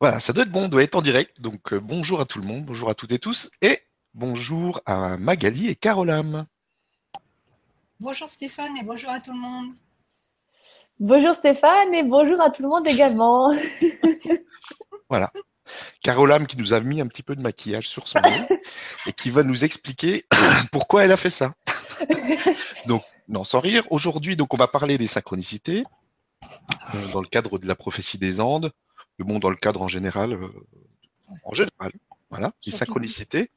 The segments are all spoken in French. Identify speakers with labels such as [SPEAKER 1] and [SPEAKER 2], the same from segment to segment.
[SPEAKER 1] Voilà, ça doit être bon, on doit être en direct. Donc euh, bonjour à tout le monde, bonjour à toutes et tous, et bonjour à Magali et Carolam.
[SPEAKER 2] Bonjour Stéphane et bonjour à tout le monde.
[SPEAKER 3] Bonjour Stéphane et bonjour à tout le monde également.
[SPEAKER 1] voilà. Carolam qui nous a mis un petit peu de maquillage sur son nez et qui va nous expliquer pourquoi elle a fait ça. donc, non, sans rire, aujourd'hui, donc on va parler des synchronicités euh, dans le cadre de la prophétie des Andes, bon, dans le cadre en général, euh, en général, voilà, les synchronicités.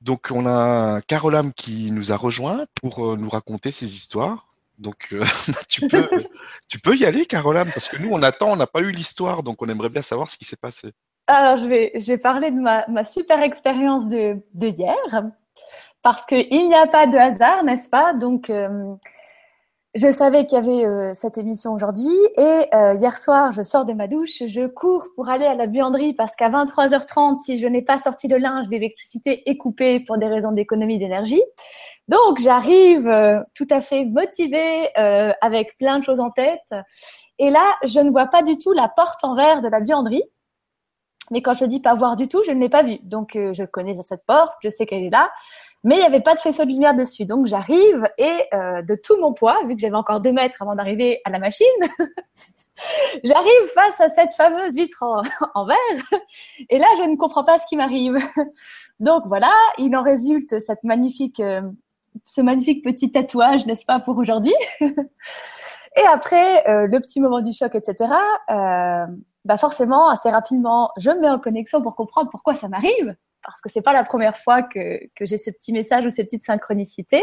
[SPEAKER 1] Donc on a Carolam qui nous a rejoint pour euh, nous raconter ses histoires. Donc euh, tu peux tu peux y aller Carolam parce que nous on attend, on n'a pas eu l'histoire donc on aimerait bien savoir ce qui s'est passé.
[SPEAKER 3] Alors je vais je vais parler de ma, ma super expérience de, de hier parce qu'il n'y a pas de hasard, n'est-ce pas? Donc je savais qu'il y avait euh, cette émission aujourd'hui et euh, hier soir, je sors de ma douche, je cours pour aller à la buanderie parce qu'à 23h30, si je n'ai pas sorti de linge, l'électricité est coupée pour des raisons d'économie d'énergie. Donc j'arrive euh, tout à fait motivée avec plein de choses en tête et là, je ne vois pas du tout la porte en verre de la buanderie. Mais quand je dis pas voir du tout, je ne l'ai pas vue. Donc je connais cette porte, je sais qu'elle est là mais il n'y avait pas de faisceau de lumière dessus. Donc j'arrive et euh, de tout mon poids, vu que j'avais encore deux mètres avant d'arriver à la machine, j'arrive face à cette fameuse vitre en, en, verre et là je ne comprends pas ce qui m'arrive. Donc voilà, il en résulte cette magnifique, euh, ce magnifique petit tatouage, n'est-ce pas, pour aujourd'hui? et après euh, le petit moment du choc, etc. Euh, bah forcément, assez rapidement, je me mets en connexion pour comprendre pourquoi ça m'arrive parce que c'est pas la première fois que, que j'ai ce petit message ou ces petites synchronicités.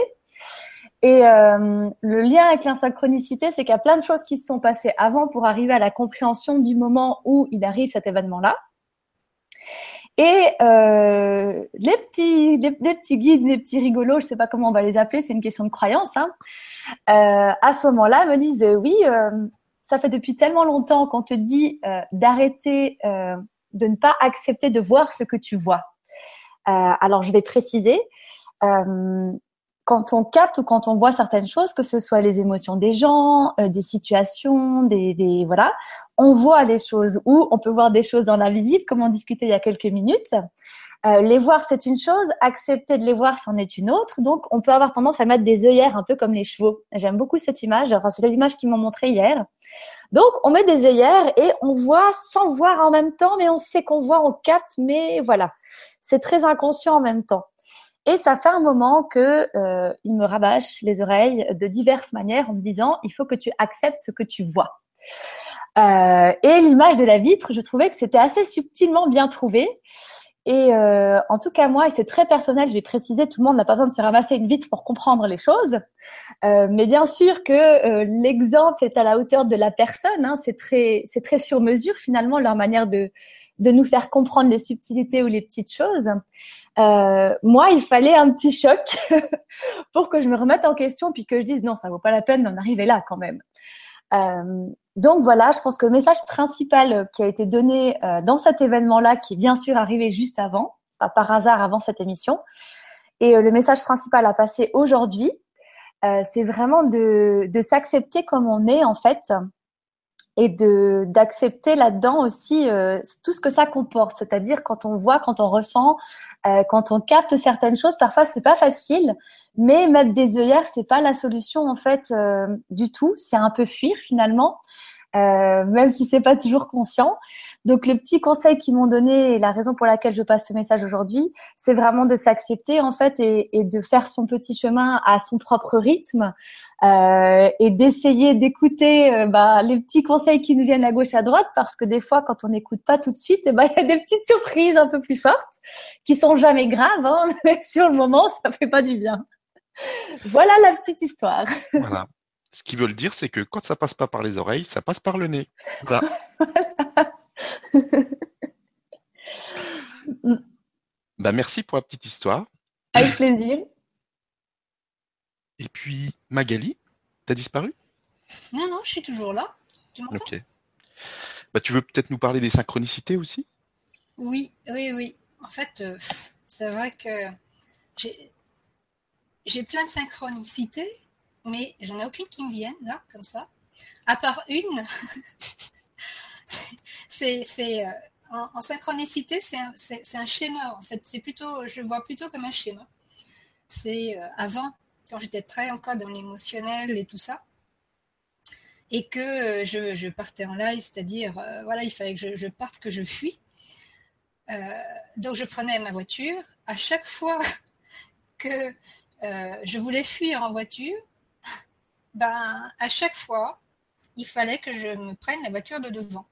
[SPEAKER 3] Et euh, le lien avec l'insynchronicité, c'est qu'il y a plein de choses qui se sont passées avant pour arriver à la compréhension du moment où il arrive cet événement-là. Et euh, les petits, les, petits guides, les petits rigolos, je sais pas comment on va les appeler, c'est une question de croyance. Hein, euh, à ce moment-là, me disent oui, euh, ça fait depuis tellement longtemps qu'on te dit euh, d'arrêter euh, de ne pas accepter de voir ce que tu vois. Euh, alors, je vais préciser. Euh, quand on capte ou quand on voit certaines choses, que ce soit les émotions des gens, euh, des situations, des, voilà, on voit les choses ou on peut voir des choses dans l'invisible, comme on discutait il y a quelques minutes. Les voir, c'est une chose, accepter de les voir, c'en est une autre. Donc, on peut avoir tendance à mettre des œillères un peu comme les chevaux. J'aime beaucoup cette image. Enfin, c'est l'image qu'ils m'ont montré hier. Donc, on met des œillères et on voit sans voir en même temps, mais on sait qu'on voit, on capte, mais voilà c'est très inconscient en même temps. Et ça fait un moment que euh, il me rabâche les oreilles de diverses manières en me disant il faut que tu acceptes ce que tu vois. Euh, et l'image de la vitre, je trouvais que c'était assez subtilement bien trouvé. Et euh, en tout cas moi, et c'est très personnel, je vais préciser, tout le monde n'a pas besoin de se ramasser une vitre pour comprendre les choses. Mais bien sûr que l'exemple est à la hauteur de la personne. Hein, c'est très, c'est très sur mesure finalement leur manière de de nous faire comprendre les subtilités ou les petites choses. Euh, moi, il fallait un petit choc pour que je me remette en question puis que je dise non, ça vaut pas la peine d'en arriver là quand même. Euh, donc voilà, je pense que le message principal qui a été donné euh, dans cet événement-là, qui est bien sûr arrivé juste avant, pas par hasard avant cette émission, et le message principal à passer aujourd'hui, c'est vraiment de, de s'accepter comme on est en fait, et de d'accepter là-dedans aussi euh, tout ce que ça comporte, c'est-à-dire quand on voit, quand on ressent, euh, quand on capte certaines choses, parfois c'est pas facile, mais mettre des œillères c'est pas la solution en fait euh, du tout, c'est un peu fuir finalement. Euh, même si c'est pas toujours conscient. Donc le petit conseil qu'ils m'ont donné et la raison pour laquelle je passe ce message aujourd'hui, c'est vraiment de s'accepter en fait et, et, de faire son petit chemin à son propre rythme euh, et d'essayer d'écouter euh, bah, les petits conseils qui nous viennent à gauche à droite parce que des fois quand on n'écoute pas tout de suite, eh ben, il y a des petites surprises un peu plus fortes qui sont jamais graves, hein, mais sur le moment ça fait pas du bien. Voilà la petite histoire.
[SPEAKER 1] Voilà. Ce qu'ils veulent dire, c'est que quand ça passe pas par les oreilles, ça passe par le nez. bah, merci pour la petite histoire.
[SPEAKER 3] Avec plaisir.
[SPEAKER 1] Et puis, Magali, t'as disparu?
[SPEAKER 2] Non, non, je suis toujours là. Tu m'entends?
[SPEAKER 1] Ok. Bah, tu veux peut-être nous parler des synchronicités aussi?
[SPEAKER 2] Oui, oui, oui. En fait, euh, c'est vrai que j'ai plein de synchronicités mais j'en ai aucune qui me vienne là, comme ça. À part une, c'est, euh, en, synchronicité, c'est un, un, schéma. En fait, c'est plutôt, je vois plutôt comme un schéma. C'est avant, quand j'étais très encore dans l'émotionnel et tout ça, et que je, je partais en live, c'est-à-dire, voilà, il fallait que je, parte, que je fuis. donc, je prenais ma voiture. À chaque fois que je voulais fuir en voiture, ben, à chaque fois, il fallait que je me prenne la voiture de devant.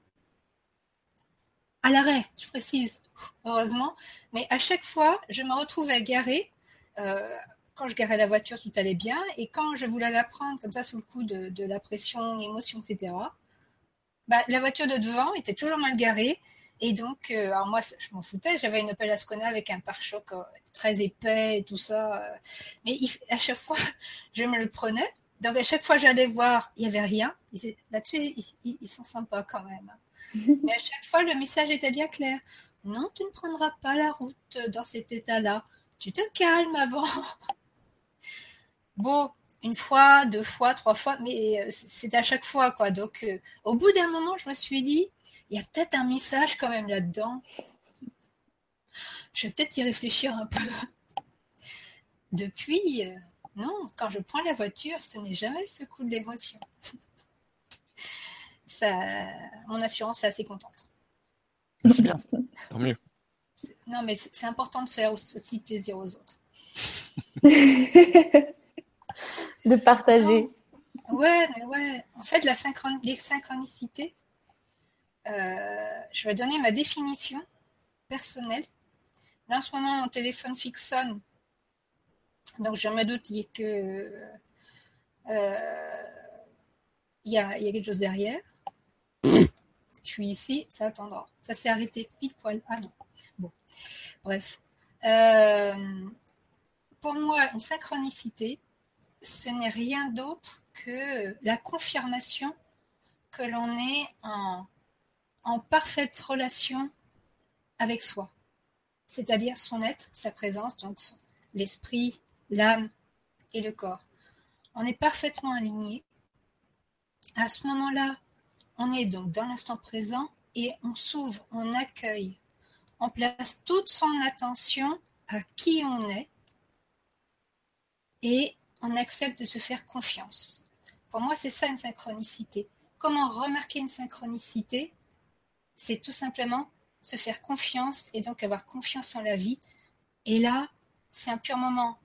[SPEAKER 2] À l'arrêt, je précise, heureusement, mais à chaque fois, je me retrouvais garée. Euh, quand je garais la voiture, tout allait bien, et quand je voulais la prendre comme ça sous le coup de, la pression, l'émotion, etc., bah, la voiture de devant était toujours mal garée, et donc, euh, alors moi, je m'en foutais, j'avais une Opel Ascona avec un pare-choc euh, très épais et tout ça, mais à chaque fois, je me le prenais, donc à chaque fois j'allais voir, il n'y avait rien. Là-dessus, ils, sont sympas quand même. Mais à chaque fois, le message était bien clair. Non, tu ne prendras pas la route dans cet état-là. Tu te calmes avant. Bon, une fois, deux fois, trois fois, mais euh, c'est à chaque fois, quoi. Donc, euh, au bout d'un moment, je me suis dit, il y a peut-être un message quand même là-dedans. Je vais peut-être y réfléchir un peu. Depuis, euh, non, quand je prends la voiture, ce n'est jamais ce coup de l'émotion. mon assurance est assez contente.
[SPEAKER 1] C'est bien, tant mieux.
[SPEAKER 2] Non, mais c'est important de faire aussi plaisir aux autres.
[SPEAKER 3] de partager.
[SPEAKER 2] Ouais, mais ouais. En fait, la les synchronicités, euh, je vais donner ma définition personnelle. Là, en ce moment, mon téléphone fixe sonne donc je me doute que euh, il y, a, quelque chose derrière. Je suis ici, ça attendra. Ça s'est arrêté pile poil. Ah non. Bon, bref. Euh, pour moi, une synchronicité, ce n'est rien d'autre que la confirmation que l'on est en, en parfaite relation avec soi, c'est-à-dire son être, sa présence, donc l'esprit, l'âme et le corps. On est parfaitement alignés. À ce moment-là, on est donc dans l'instant présent et on s'ouvre, on accueille, on place toute son attention à qui on est et on accepte de se faire confiance. Pour moi, c'est ça une synchronicité. Comment remarquer une synchronicité? C'est tout simplement se faire confiance et donc avoir confiance en la vie. Et là, c'est un pur moment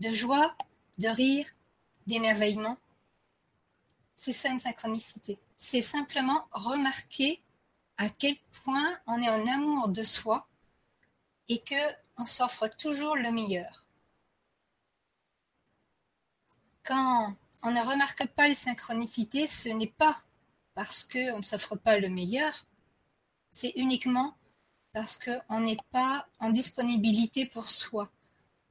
[SPEAKER 2] de joie, de rire, d'émerveillement. C'est ça une synchronicité. C'est simplement remarquer à quel point on est en amour de soi et que on s'offre toujours le meilleur. Quand on ne remarque pas les synchronicités, ce n'est pas parce qu'on ne s'offre pas le meilleur, c'est uniquement parce qu'on n'est pas en disponibilité pour soi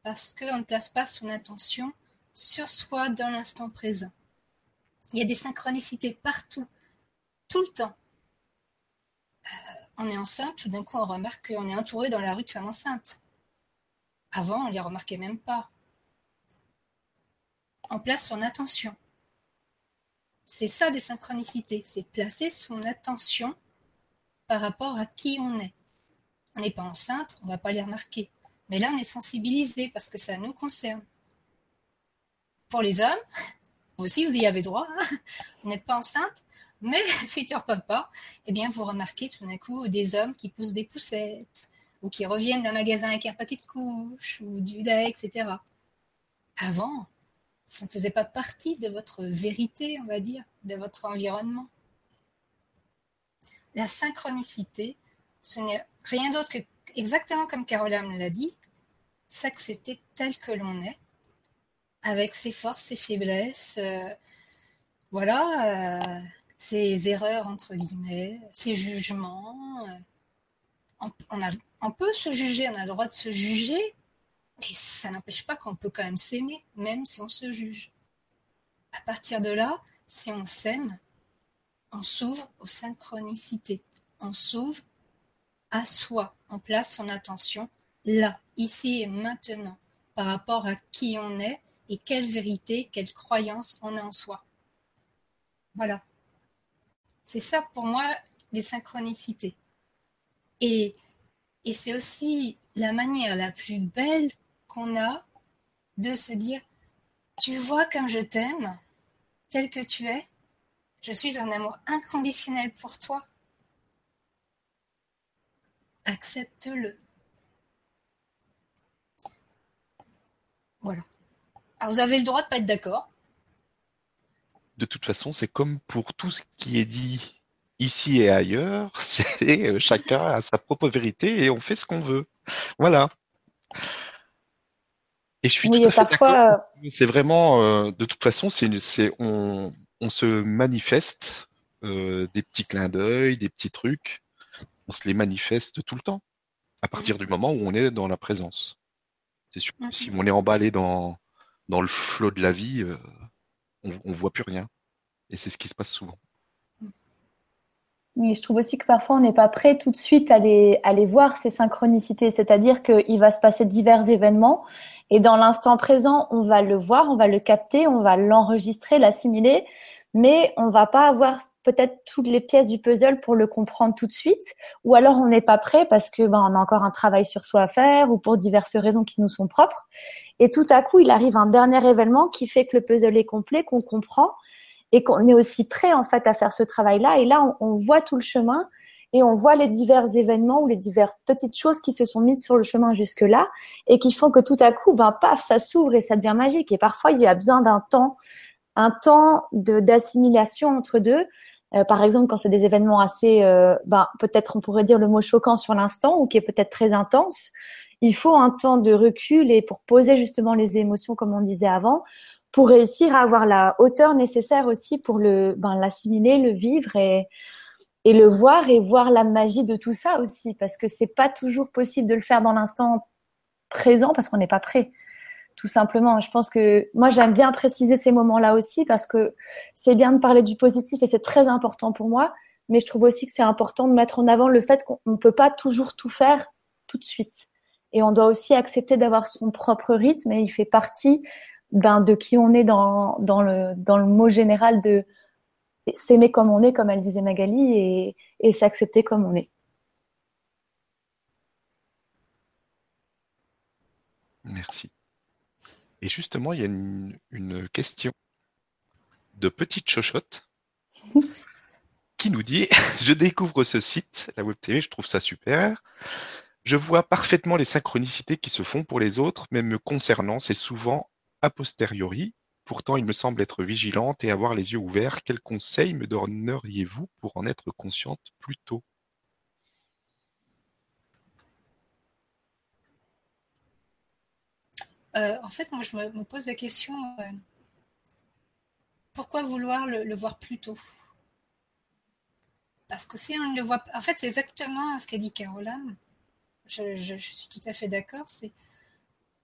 [SPEAKER 2] parce qu'on ne place pas son attention sur soi dans l'instant présent. Il y a des synchronicités partout, tout le temps. Euh, on est enceinte, tout d'un coup on remarque qu'on est entouré dans la rue de femmes enceintes. Avant, on ne les remarquait même pas. On place son attention. C'est ça des synchronicités, c'est placer son attention par rapport à qui on est. On n'est pas enceinte, on ne va pas les remarquer. Mais là, on est sensibilisé parce que ça nous concerne. Pour les hommes, vous aussi, vous y avez droit. Hein. vous n'êtes pas enceinte, mais futur papa, eh bien, vous remarquez tout d'un coup des hommes qui poussent des poussettes ou qui reviennent d'un magasin avec un paquet de couches ou du lait, etc. Avant, ça ne faisait pas partie de votre vérité, on va dire, de votre environnement. La synchronicité, ce n'est rien d'autre que exactement comme Caroline l'a dit, s'accepter tel que l'on est, avec ses forces, ses faiblesses, euh, voilà, euh, ses erreurs entre guillemets, ses jugements. Euh, on, on, peut se juger, on a le droit de se juger, mais ça n'empêche pas qu'on peut quand même s'aimer, même si on se juge. À partir de là, si on s'aime, on s'ouvre aux synchronicités, on s'ouvre à soi. On place son attention là, ici et maintenant, par rapport à qui on est et quelle vérité, quelle croyance on a en soi. Voilà. C'est ça pour moi les synchronicités. Et, et c'est aussi la manière la plus belle qu'on a de se dire, tu vois comme je t'aime, tel que tu es, je suis un amour inconditionnel pour toi. Accepte-le. Voilà. Alors vous avez le droit de pas être d'accord.
[SPEAKER 1] De toute façon, c'est comme pour tout ce qui est dit ici et ailleurs, c'est euh, chacun a sa propre vérité et on fait ce qu'on veut. Voilà. Et je suis tout à fait d'accord. Euh, c'est vraiment, euh, de toute façon, c'est, on, on se manifeste des petits clins d'œil, des petits trucs. On se les manifeste tout le temps, à partir du moment où on est dans la présence. C'est sûr. Si on est emballé dans, dans le flot de la vie, on, on voit plus rien. Et c'est ce qui se passe souvent.
[SPEAKER 3] Oui, je trouve aussi que parfois on n'est pas prêt tout de suite à les, à les voir, ces synchronicités. C'est-à-dire qu'il va se passer divers événements et dans l'instant présent, on va le voir, on va le capter, on va l'enregistrer, l'assimiler, mais on va pas avoir peut-être toutes les pièces du puzzle pour le comprendre tout de suite, ou alors on n'est pas prêt parce que ben, on a encore un travail sur soi à faire ou pour diverses raisons qui nous sont propres. Et tout à coup, il arrive un dernier événement qui fait que le puzzle est complet, qu'on comprend et qu'on est aussi prêt en fait à faire ce travail-là. Et là, on, voit tout le chemin et on voit les divers événements ou les diverses petites choses qui se sont mises sur le chemin jusque-là et qui font que tout à coup, ben paf, ça s'ouvre et ça devient magique. Et parfois, il y a besoin d'un temps, un temps d'assimilation entre deux. Euh, par exemple, quand c'est des événements assez, euh, ben, peut-être on pourrait dire le mot choquant sur l'instant ou qui est peut-être très intense, il faut un temps de recul et pour poser justement les émotions, comme on disait avant, pour réussir à avoir la hauteur nécessaire aussi pour le ben, l'assimiler, le vivre et et le voir et voir la magie de tout ça aussi parce que c'est pas toujours possible de le faire dans l'instant présent parce qu'on n'est pas prêt tout simplement. Je pense que moi j'aime bien préciser ces moments-là aussi parce que c'est bien de parler du positif et c'est très important pour moi, mais je trouve aussi que c'est important de mettre en avant le fait qu'on ne peut pas toujours tout faire tout de suite. Et on doit aussi accepter d'avoir son propre rythme et il fait partie ben, de qui on est dans, le, dans le mot général de s'aimer comme on est, comme elle disait Magali, et s'accepter comme on est.
[SPEAKER 1] Merci. Et justement, il y a une, une question de Petite Chochotte qui nous dit Je découvre ce site, la Web TV, je trouve ça super. Je vois parfaitement les synchronicités qui se font pour les autres, mais me concernant, c'est souvent a posteriori, pourtant il me semble être vigilante et avoir les yeux ouverts. Quels conseils me donneriez-vous pour en être consciente plus tôt?
[SPEAKER 2] Euh, En fait, moi je me, pose la question, euh, pourquoi vouloir le, voir plus tôt? Parce que si on ne le voit pas, en fait c'est exactement ce qu'a dit Caroline, je, suis tout à fait d'accord,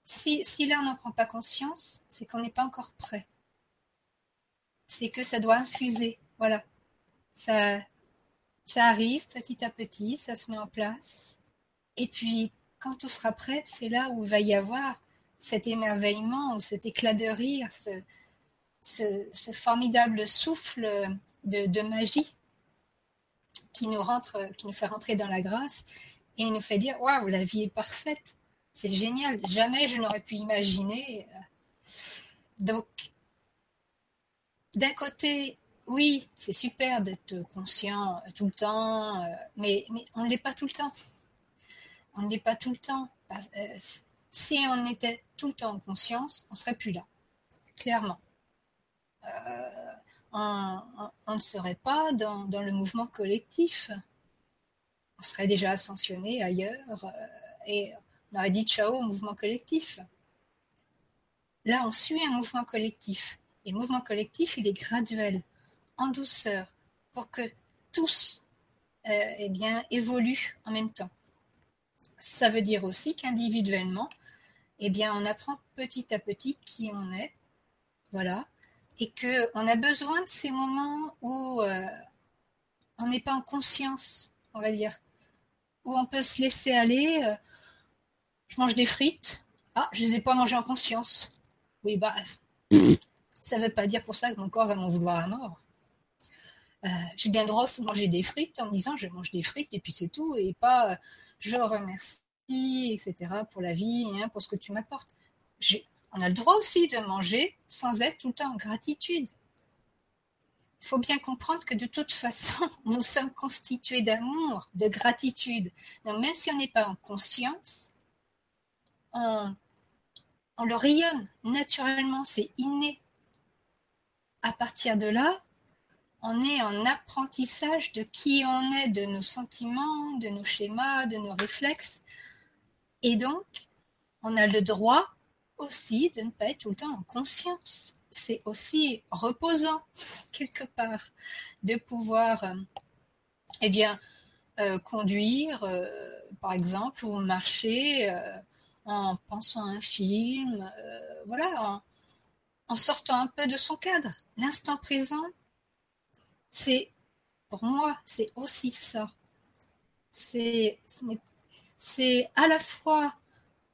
[SPEAKER 2] si, si là n'en prend pas conscience, c'est qu'on n'est pas encore prêt. C'est que ça doit infuser. Voilà. Ça, ça arrive petit à petit, ça se met en place. Et puis, quand tout sera prêt, c'est là où il va y avoir cet émerveillement ou cet éclat de rire, ce, ce, formidable souffle de, magie qui nous, rentre, qui nous fait rentrer dans la grâce et nous fait dire Waouh, la vie est parfaite. C'est génial. Jamais je n'aurais pu imaginer. Euh, donc, d'un côté, oui, c'est super d'être conscient tout le temps, euh, mais, mais on ne l'est pas tout le temps. On ne l'est pas tout le temps. Euh, si on était tout le temps en conscience, on serait plus là, clairement. on, ne serait pas dans, le mouvement collectif. On serait déjà ascensionné ailleurs et on aurait dit ciao au mouvement collectif. Là, on suit un mouvement collectif. Et le mouvement collectif, il est graduel, en douceur, pour que tous euh, eh évoluent en même temps. Ça veut dire aussi qu'individuellement, eh bien, on apprend petit à petit qui on est, voilà, et qu'on a besoin de ces moments où euh, on n'est pas en conscience, on va dire, où on peut se laisser aller. Euh, je mange des frites. Ah, je les ai pas mangées en conscience. Oui, bah, ça veut pas dire pour ça que mon corps va m'en vouloir à mort. Euh, j'ai bien manger des frites en me disant je mange des frites et puis c'est tout et pas euh, je remercie, etc. pour la vie, hein, pour ce que tu m'apportes. On a le droit aussi de manger sans être tout le temps en gratitude. Il faut bien comprendre que de toute façon, nous sommes constitués d'amour, de gratitude. Donc même si on n'est pas en conscience, on, on le rayonne naturellement, c'est inné. À partir de là, on est en apprentissage de qui on est, de nos sentiments, de nos schémas, de nos réflexes. Et donc, on a le droit aussi de ne pas être tout le temps en conscience. C'est aussi reposant, quelque part, de pouvoir, euh, eh bien, euh, conduire, euh, par exemple, ou marcher en pensant à un film, voilà, en sortant un peu de son cadre. L'instant présent, c'est, pour moi, c'est aussi ça. C'est, c'est à la fois,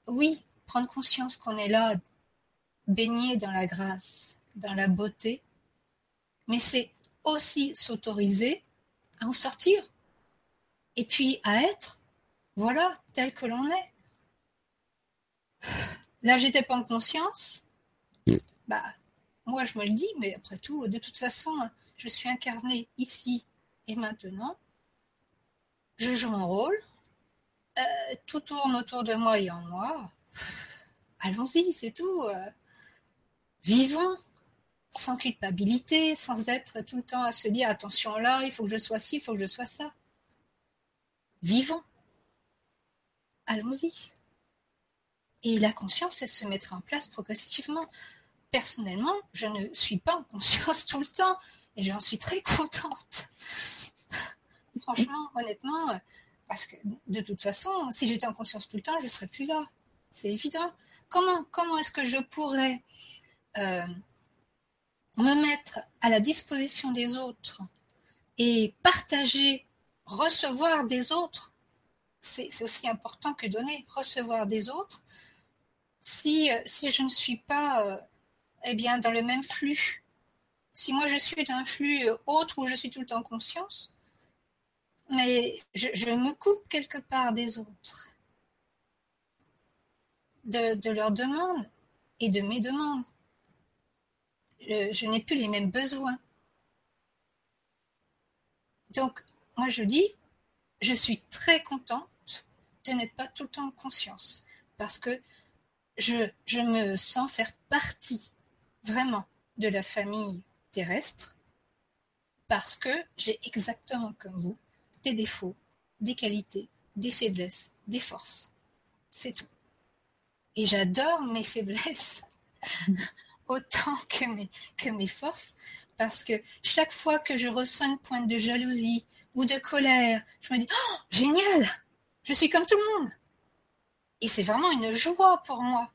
[SPEAKER 2] oui, prendre conscience qu'on est là, baigné dans la grâce, dans la beauté, mais c'est aussi s'autoriser à en sortir et puis à être, voilà, tel que l'on est. Là, j'étais pas en conscience. Bah, moi, je me le dis, mais après tout, de toute façon, je suis incarnée ici et maintenant. Je joue mon rôle. Euh, tout tourne autour de moi et en moi. Allons-y, c'est tout. Euh, vivons sans culpabilité, sans être tout le temps à se dire attention là, il faut que je sois ci, il faut que je sois ça. Vivons. Allons-y. Et la conscience, elle se mettra en place progressivement. Personnellement, je ne suis pas en conscience tout le temps. Et j'en suis très contente. Franchement, honnêtement, parce que de toute façon, si j'étais en conscience tout le temps, je ne serais plus là. C'est évident. Comment, comment est-ce que je pourrais euh, me mettre à la disposition des autres et partager, recevoir des autres? C'est aussi important que donner, recevoir des autres. Si, euh, si je ne suis pas euh, eh bien, dans le même flux si moi je suis d'un flux autre où je suis tout le temps en conscience, mais je, me coupe quelque part des autres, de, leurs demandes et de mes demandes. Je, n'ai plus les mêmes besoins. Donc, moi je dis, je suis très contente de n'être pas tout le temps en conscience, parce que je, je me sens faire partie vraiment de la famille terrestre parce que j'ai exactement comme vous des défauts, des qualités, des faiblesses, des forces. C'est tout. Et j'adore mes faiblesses autant que mes, forces parce que chaque fois que je ressens une pointe de jalousie ou de colère, je me dis Oh, génial Je suis comme tout le monde Et c'est vraiment une joie pour moi,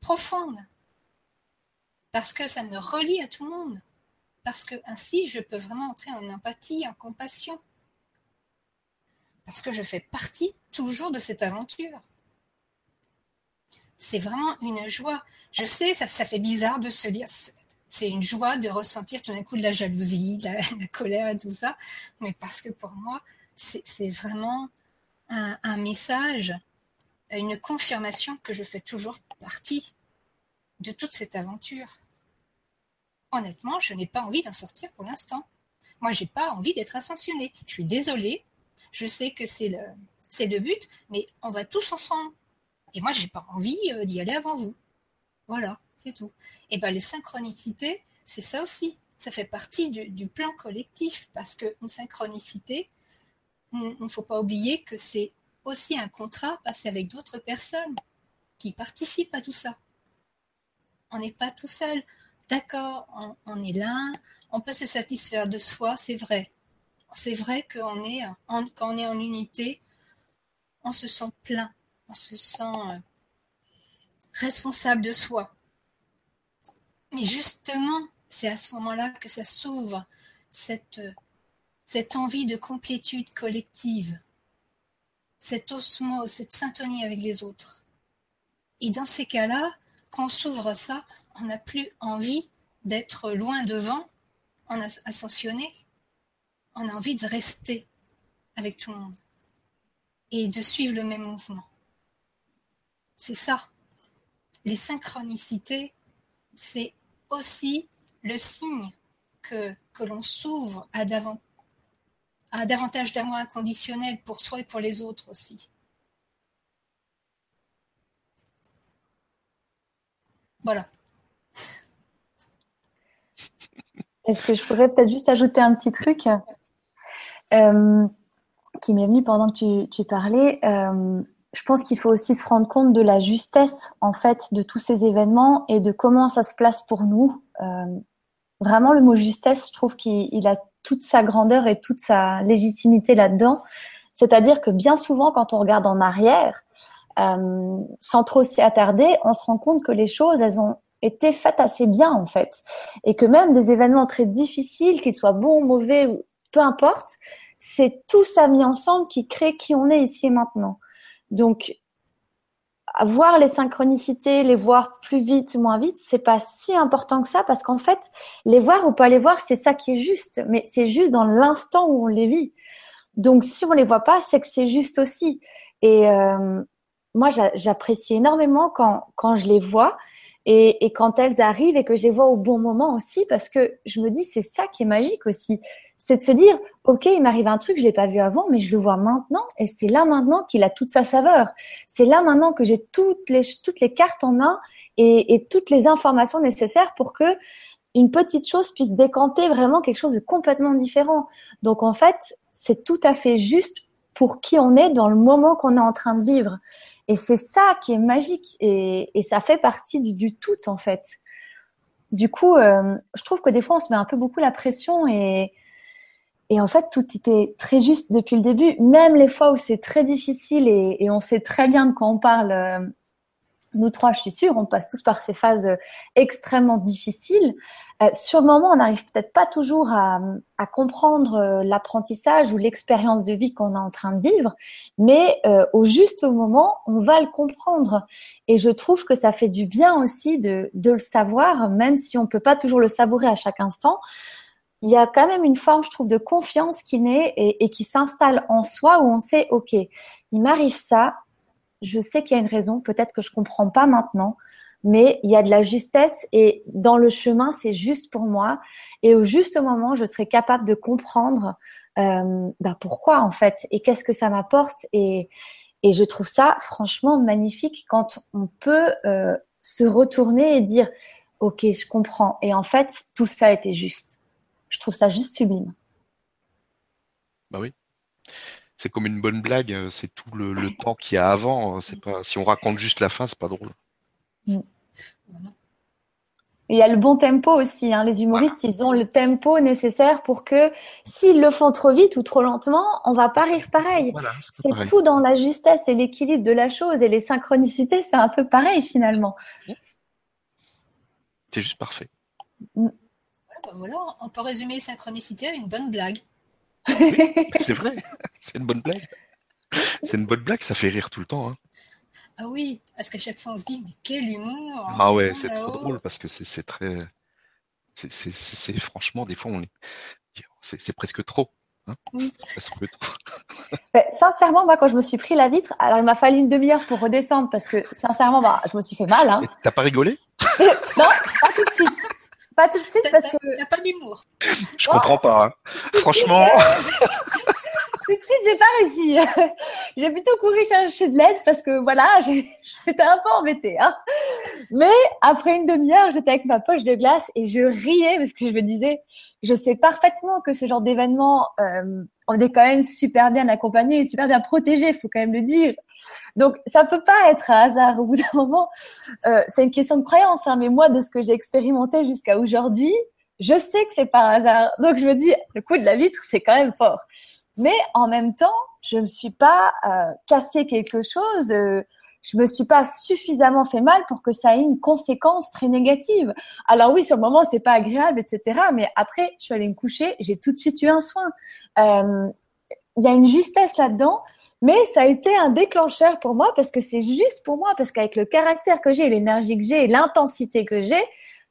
[SPEAKER 2] profonde, parce que ça me relie à tout le monde parce que ainsi je peux vraiment entrer en empathie, en compassion. Parce que je fais partie toujours de cette aventure. C'est vraiment une joie. Je sais, ça, fait bizarre de se dire, c'est une joie de ressentir tout d'un coup de la jalousie, de la, colère et tout ça, mais parce que pour moi, c'est vraiment un, message, une confirmation que je fais toujours partie de toute cette aventure honnêtement, je n'ai pas envie d'en sortir pour l'instant. Moi, j'ai pas envie d'être ascensionnée. Je suis désolée. Je sais que c'est le, c'est le but, mais on va tous ensemble. Et moi, j'ai pas envie euh, d'y aller avant vous. Voilà, c'est tout. Et ben, les synchronicités, c'est ça aussi. Ça fait partie du, plan collectif parce qu'une synchronicité, il ne faut pas oublier que c'est aussi un contrat passé avec d'autres personnes qui participent à tout ça. On n'est pas tout seul d'accord, on, est là, on peut se satisfaire de soi, c'est vrai. C'est vrai qu'on est, on est en unité, on se sent plein, on se sent euh, responsable de soi. Mais justement, c'est à ce moment-là que ça s'ouvre, cette, cette envie de complétude collective, cette osmose, cette syntonie avec les autres. Et dans ces cas-là, quand on s'ouvre ça, on n'a plus envie d'être loin devant en ascensionné. On a envie de rester avec tout le monde et de suivre le même mouvement. C'est ça. Les synchronicités, c'est aussi le signe que, l'on s'ouvre à, à davantage d'amour inconditionnel pour soi et pour les autres aussi. Voilà.
[SPEAKER 3] Est-ce que je pourrais peut-être juste ajouter un petit truc? Euh, qui m'est venu pendant que tu, parlais euh, Je pense qu'il faut aussi se rendre compte de la justesse en fait de tous ces événements et de comment ça se place pour nous. Euh, vraiment, le mot justesse, je trouve qu'il a toute sa grandeur et toute sa légitimité là-dedans. C'est-à-dire que bien souvent, quand on regarde en arrière, sans trop s'y attarder, on se rend compte que les choses, elles ont été faites assez bien en fait. Et que même des événements très difficiles, qu'ils soient bons mauvais, peu importe, c'est tout ça mis ensemble qui crée qui on est ici et maintenant. Donc, voir les synchronicités, les voir plus vite, moins vite, c'est pas si important que ça parce qu'en fait, les voir ou pas les voir, c'est ça qui est juste. Mais c'est juste dans l'instant où on les vit. Donc, si on les voit pas, c'est que c'est juste aussi. Et euh, moi, j'apprécie énormément quand, quand je les vois et, et, quand elles arrivent et que je les vois au bon moment aussi, parce que je me dis c'est ça qui est magique aussi, c'est de se dire ok il m'arrive un truc je l'ai pas vu avant mais je le vois maintenant et c'est là maintenant qu'il a toute sa saveur. C'est là maintenant que j'ai toutes les toutes les cartes en main et, toutes les informations nécessaires pour que une petite chose puisse décanter vraiment quelque chose de complètement différent. Donc en fait c'est tout à fait juste pour qui on est dans le moment qu'on est en train de vivre. Et c'est ça qui est magique et, ça fait partie du, du, tout en fait. Du coup, euh, je trouve que des fois on se met un peu beaucoup la pression et, et en fait tout était très juste depuis le début, même les fois où c'est très difficile et, on sait très bien de quoi on parle. Euh, nous trois, je suis sûre, on passe tous par ces phases euh, extrêmement difficiles. Euh, sur le moment, on n'arrive peut-être pas toujours à, comprendre l'apprentissage ou l'expérience de vie qu'on est en train de vivre, mais au juste moment, on va le comprendre. Et je trouve que ça fait du bien aussi de, de le savoir, même si on peut pas toujours le savourer à chaque instant. Il y a quand même une forme, je trouve, de confiance qui naît et, qui s'installe en soi où on sait, ok, il m'arrive ça, je sais qu'il y a une raison, peut-être que je comprends pas maintenant, mais il y a de la justesse et dans le chemin, c'est juste pour moi. Et au juste moment, je serai capable de comprendre euh, bah pourquoi en fait et qu'est-ce que ça m'apporte. Et, et je trouve ça franchement magnifique quand on peut euh, se retourner et dire ok, je comprends. Et en fait, tout ça était juste. Je trouve ça juste sublime.
[SPEAKER 1] Bah oui c'est comme une bonne blague, euh, c'est tout le, le temps qu'il y a avant. C'est pas si on raconte juste la fin, c'est pas drôle. Mm.
[SPEAKER 3] il y a le bon tempo aussi. Hein. Les humoristes, ils ont le tempo nécessaire pour que s'ils le font trop vite ou trop lentement, on va pas rire pareil. c'est tout dans la justesse et l'équilibre de la chose et les synchronicités, c'est un peu pareil finalement.
[SPEAKER 1] C'est juste parfait.
[SPEAKER 2] Mm. Bah voilà, on peut résumer les synchronicités à une bonne blague.
[SPEAKER 1] c'est vrai, c'est une bonne blague. C'est une bonne blague, ça fait rire tout le temps. Hein.
[SPEAKER 2] Ah oui, parce qu'à chaque fois on se dit, mais quel humour
[SPEAKER 1] Ah ouais, c'est trop drôle parce que c'est très. C'est franchement, des fois, on c'est presque trop. Hein oui.
[SPEAKER 3] Ben, sincèrement, moi, quand je me suis pris la vitre, alors il m'a fallu une demi-heure pour redescendre parce que, sincèrement, bah, je me suis fait mal. Hein.
[SPEAKER 1] T'as pas rigolé?
[SPEAKER 3] Non, pas tout de suite. Pas tout de suite parce que.
[SPEAKER 2] T'as pas d'humour.
[SPEAKER 1] Je comprends pas. Hein. Franchement.
[SPEAKER 3] tout de suite, j'ai pas réussi. j'ai plutôt couru chercher de l'aide parce que voilà, j'étais un peu embêtée. Hein. Mais après une demi-heure, j'étais avec ma poche de glace et je riais parce que je me disais, je sais parfaitement que ce genre d'événement, euh, on est quand même super bien accompagné et super bien protégé, il faut quand même le dire. Donc, ça peut pas être un hasard. Au bout d'un moment, euh, c'est une question de croyance. Hein, mais moi, de ce que j'ai expérimenté jusqu'à aujourd'hui, je sais que c'est pas un hasard. Donc, je me dis, le coup de la vitre, c'est quand même fort. Mais en même temps, je me suis pas euh, cassé quelque chose. Euh, je me suis pas suffisamment fait mal pour que ça ait une conséquence très négative. Alors oui, sur le moment, c'est pas agréable, etc. Mais après, je suis allée me coucher, j'ai tout de suite eu un soin. Euh, il y a une justesse là-dedans mais ça a été un déclencheur pour moi parce que c'est juste pour moi, parce qu'avec le caractère que j'ai, l'énergie que j'ai l'intensité que j'ai,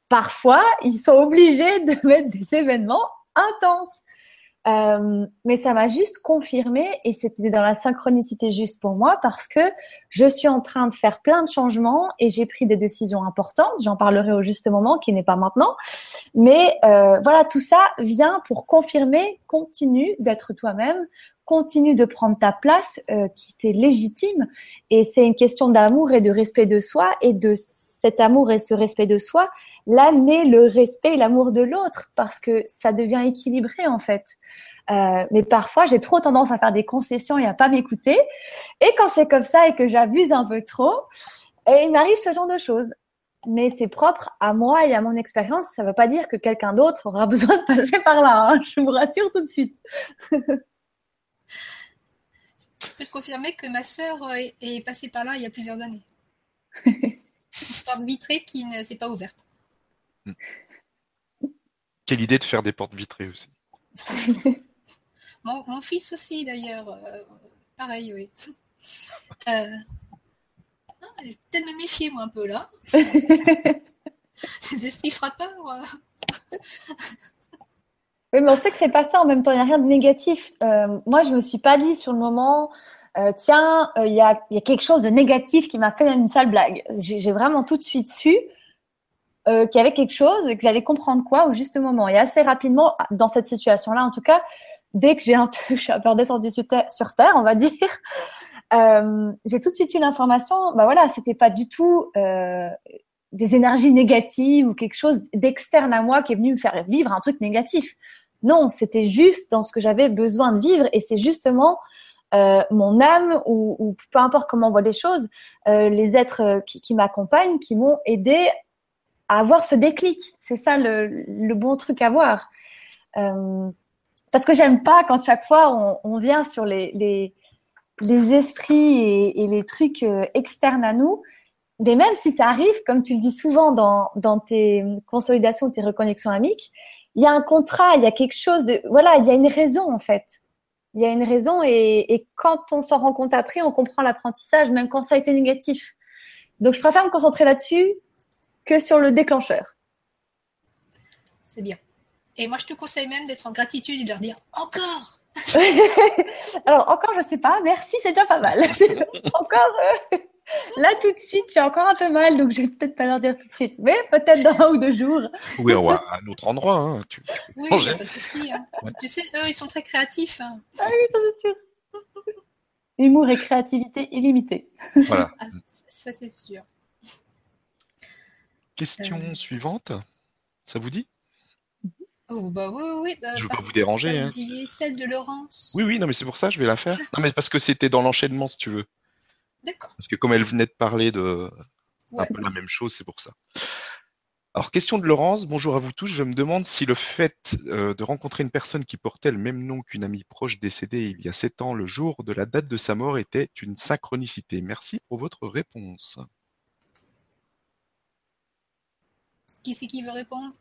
[SPEAKER 3] parfois, ils sont obligés de mettre des événements intenses. Euh, mais ça m'a juste confirmé et c'était dans la synchronicité juste pour moi parce que je suis en train de faire plein de changements et j'ai pris des décisions importantes. J'en parlerai au juste moment qui n'est pas maintenant. Mais euh, voilà, tout ça vient pour confirmer, continue d'être toi-même, continue de prendre ta place euh, qui t'est légitime. Et c'est une question d'amour et de respect de soi et de cet amour et ce respect de soi là naît le respect et l'amour de l'autre parce que ça devient équilibré en fait. Euh, mais parfois, j'ai trop tendance à faire des concessions et à pas m'écouter. Et quand c'est comme ça et que j'abuse un peu trop, et il m'arrive ce genre de choses. Mais c'est propre à moi et à mon expérience. Ça ne veut pas dire que quelqu'un d'autre aura besoin de passer par là. Hein. Je vous rassure tout de suite.
[SPEAKER 2] Je peux te confirmer que ma sœur est passée par là il y a plusieurs années. Une porte vitrée qui ne s'est pas ouverte.
[SPEAKER 1] Quelle idée de faire des portes vitrées aussi.
[SPEAKER 2] mon, fils aussi d'ailleurs, euh, pareil, oui. Euh, ah, peut-être me méfier moi un peu là. Les esprits frappeurs. Euh.
[SPEAKER 3] oui, mais on sait que c'est pas ça. En même temps, il n'y a rien de négatif. moi, je me suis pas dit sur le moment. tiens, il y, a, y, a, quelque chose de négatif qui m'a fait une sale blague. J'ai vraiment tout de suite su euh, qu'il y avait quelque chose et que j'allais comprendre quoi au juste moment. Et assez rapidement, dans cette situation-là, en tout cas, dès que j'ai un peu, je suis un peu redescendue sur terre, on va dire, euh, j'ai tout de suite eu l'information. Bah voilà, c'était pas du tout euh, des énergies négatives ou quelque chose d'externe à moi qui est venu me faire vivre un truc négatif. Non, c'était juste dans ce que j'avais besoin de vivre et c'est justement euh, mon âme ou, ou, peu importe comment on voit les choses, euh, les êtres euh, qui, qui m'accompagnent, qui m'ont aidé à avoir ce déclic. C'est ça le, le, bon truc à voir. Parce que j'aime pas quand chaque fois on, on vient sur les, les, les esprits et, et, les trucs euh, externes à nous. Mais même si ça arrive, comme tu le dis souvent dans, dans tes consolidations, tes reconnexions amiques, il y a un contrat, il y a quelque chose de, voilà, il y a une raison en fait. Il y a une raison et, et quand on s'en rend compte après, on comprend l'apprentissage, même quand ça a été négatif. Donc je préfère me concentrer là-dessus que sur le déclencheur.
[SPEAKER 2] C'est bien. Et moi, je te conseille même d'être en gratitude et de leur dire encore.
[SPEAKER 3] Alors, encore, je sais pas. Merci, c'est déjà pas mal. encore, euh, là, tout de suite, j'ai encore un peu mal, donc je vais peut-être pas leur dire tout de suite. Mais peut-être dans un ou deux jours.
[SPEAKER 1] Oui, à un autre endroit. Hein. Tu,
[SPEAKER 2] oui, pas de souci. Hein. Tu sais, eux, ils sont très créatifs. Hein.
[SPEAKER 3] Ah oui, ça c'est sûr. Humour et créativité illimitée.
[SPEAKER 1] Voilà.
[SPEAKER 2] Ah, ça, c'est sûr.
[SPEAKER 1] Question euh... suivante. Ça vous dit?
[SPEAKER 2] Oh bah oui, oui. Bah,
[SPEAKER 1] je ne veux pas vous déranger. Hein.
[SPEAKER 2] celle de Laurence.
[SPEAKER 1] Oui, oui, non, mais c'est pour ça je vais la faire. Non, mais parce que c'était dans l'enchaînement, si tu veux.
[SPEAKER 2] D'accord.
[SPEAKER 1] Parce que comme elle venait de parler de ouais. un peu la même chose, c'est pour ça. Alors, question de Laurence. Bonjour à vous tous. Je me demande si le fait euh, de rencontrer une personne qui portait le même nom qu'une amie proche décédée il y a sept ans, le jour de la date de sa mort, était une synchronicité? Merci pour votre réponse.
[SPEAKER 2] Qui c'est qui veut répondre?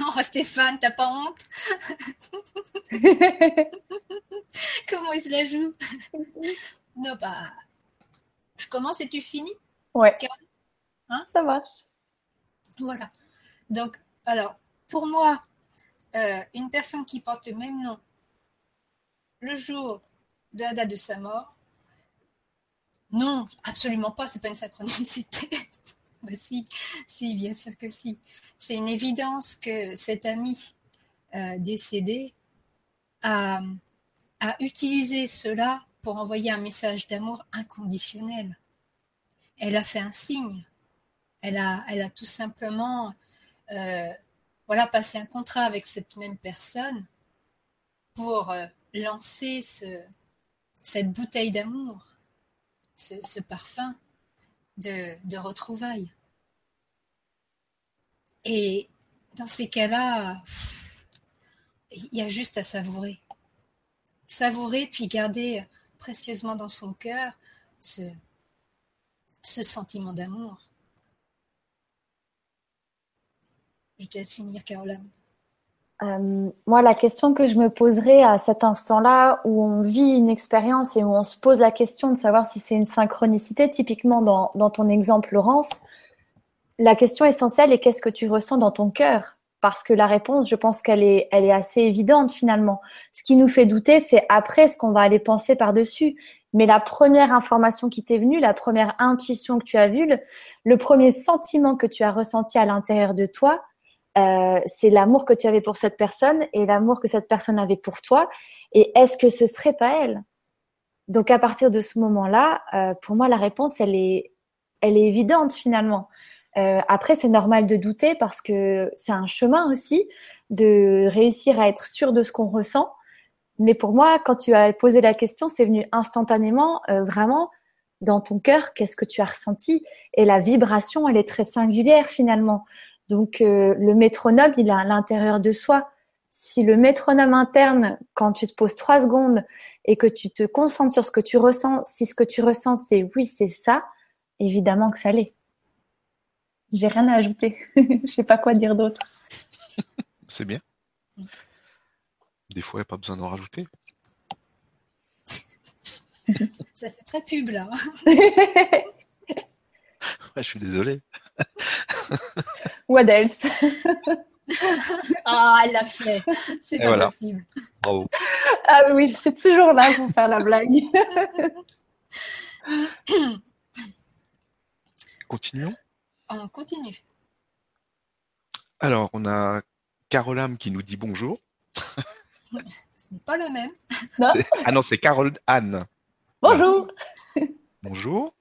[SPEAKER 2] Oh Stéphane, t'as pas honte Comment il se la joue Non, bah. Je commence et tu finis
[SPEAKER 3] Ouais. Hein Ça marche.
[SPEAKER 2] Voilà. Donc, alors, pour moi, euh, une personne qui porte le même nom le jour de la date de sa mort, non, absolument pas, c'est pas une synchronicité. Si, si, bien sûr que si. C'est une évidence que cet ami euh, décédé a, utilisé cela pour envoyer un message d'amour inconditionnel. Elle a fait un signe. Elle a, elle a tout simplement euh, voilà, passé un contrat avec cette même personne pour euh, lancer ce, cette bouteille d'amour, ce parfum de, retrouvailles. Et dans ces cas-là, il y a juste à savourer. Savourer puis garder précieusement dans son cœur ce, ce sentiment d'amour. Je te laisse finir, Caroline.
[SPEAKER 3] Euh, moi, la question que je me poserais à cet instant-là où on vit une expérience et où on se pose la question de savoir si c'est une synchronicité, typiquement dans, ton exemple, Laurence, la question essentielle est qu'est-ce que tu ressens dans ton cœur? Parce que la réponse, je pense qu'elle est, elle est assez évidente finalement. Ce qui nous fait douter, c'est après ce qu'on va aller penser par-dessus. Mais la première information qui t'est venue, la première intuition que tu as vue, le, premier sentiment que tu as ressenti à l'intérieur de toi, euh, c'est l'amour que tu avais pour cette personne et l'amour que cette personne avait pour toi. Et est-ce que ce serait pas elle? Donc à partir de ce moment-là, euh, pour moi, la réponse, elle est, elle est évidente finalement. Euh, après, c'est normal de douter parce que c'est un chemin aussi de réussir à être sûr de ce qu'on ressent. Mais pour moi, quand tu as posé la question, c'est venu instantanément, vraiment dans ton cœur, qu'est-ce que tu as ressenti? Et la vibration, elle est très singulière finalement. Donc euh, le métronome, il est à l'intérieur de soi. Si le métronome interne, quand tu te poses trois secondes et que tu te concentres sur ce que tu ressens, si ce que tu ressens c'est oui, c'est ça, évidemment que ça l'est. J'ai rien à ajouter. Je sais pas quoi dire d'autre.
[SPEAKER 1] C'est bien. Des fois, il n'y a pas besoin d'en rajouter.
[SPEAKER 2] Ça fait très pub là.
[SPEAKER 1] je suis désolé.
[SPEAKER 3] What else
[SPEAKER 2] Ah, elle l'a fait. C'est pas possible.
[SPEAKER 1] Bravo.
[SPEAKER 3] Ah oui, je suis toujours là pour faire la blague.
[SPEAKER 1] Continuons.
[SPEAKER 2] On continue.
[SPEAKER 1] Alors, on a Carolam qui nous dit bonjour.
[SPEAKER 2] Ce n'est pas le même.
[SPEAKER 1] Ah non, c'est Carole Anne.
[SPEAKER 3] Bonjour.
[SPEAKER 1] Bonjour.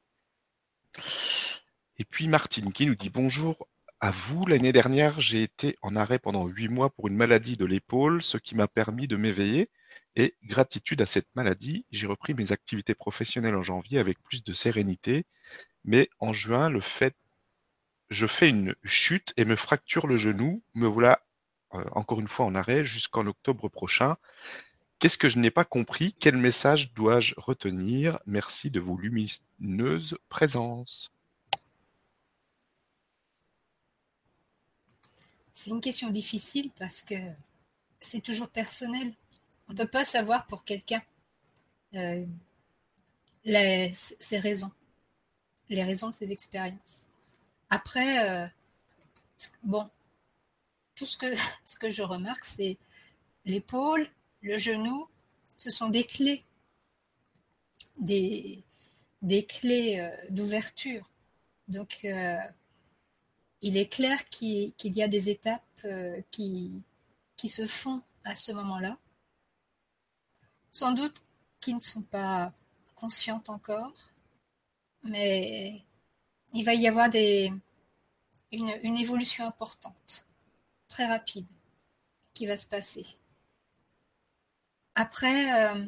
[SPEAKER 1] Et puis Martine qui nous dit bonjour à vous. L'année dernière, j'ai été en arrêt pendant huit mois pour une maladie de l'épaule, ce qui m'a permis de m'éveiller. Et gratitude à cette maladie, j'ai repris mes activités professionnelles en janvier avec plus de sérénité. Mais en juin, le fait je fais une chute et me fracture le genou. Me voilà euh, encore une fois en arrêt jusqu'en octobre prochain. Qu'est-ce que je n'ai pas compris? Quel message dois-je retenir? Merci de vos lumineuses présences.
[SPEAKER 2] C'est une question difficile parce que c'est toujours personnel. On ne peut pas savoir pour quelqu'un euh, ses raisons, les raisons de ses expériences. Après, euh, bon, tout ce que, je remarque, c'est l'épaule, le genou, ce sont des clés, des, clés euh, d'ouverture. Donc, il est clair qu'il y a des étapes qui, qui se font à ce moment-là. Sans doute qui ne sont pas conscientes encore, mais il va y avoir des, une, évolution importante, très rapide, qui va se passer. Après, euh,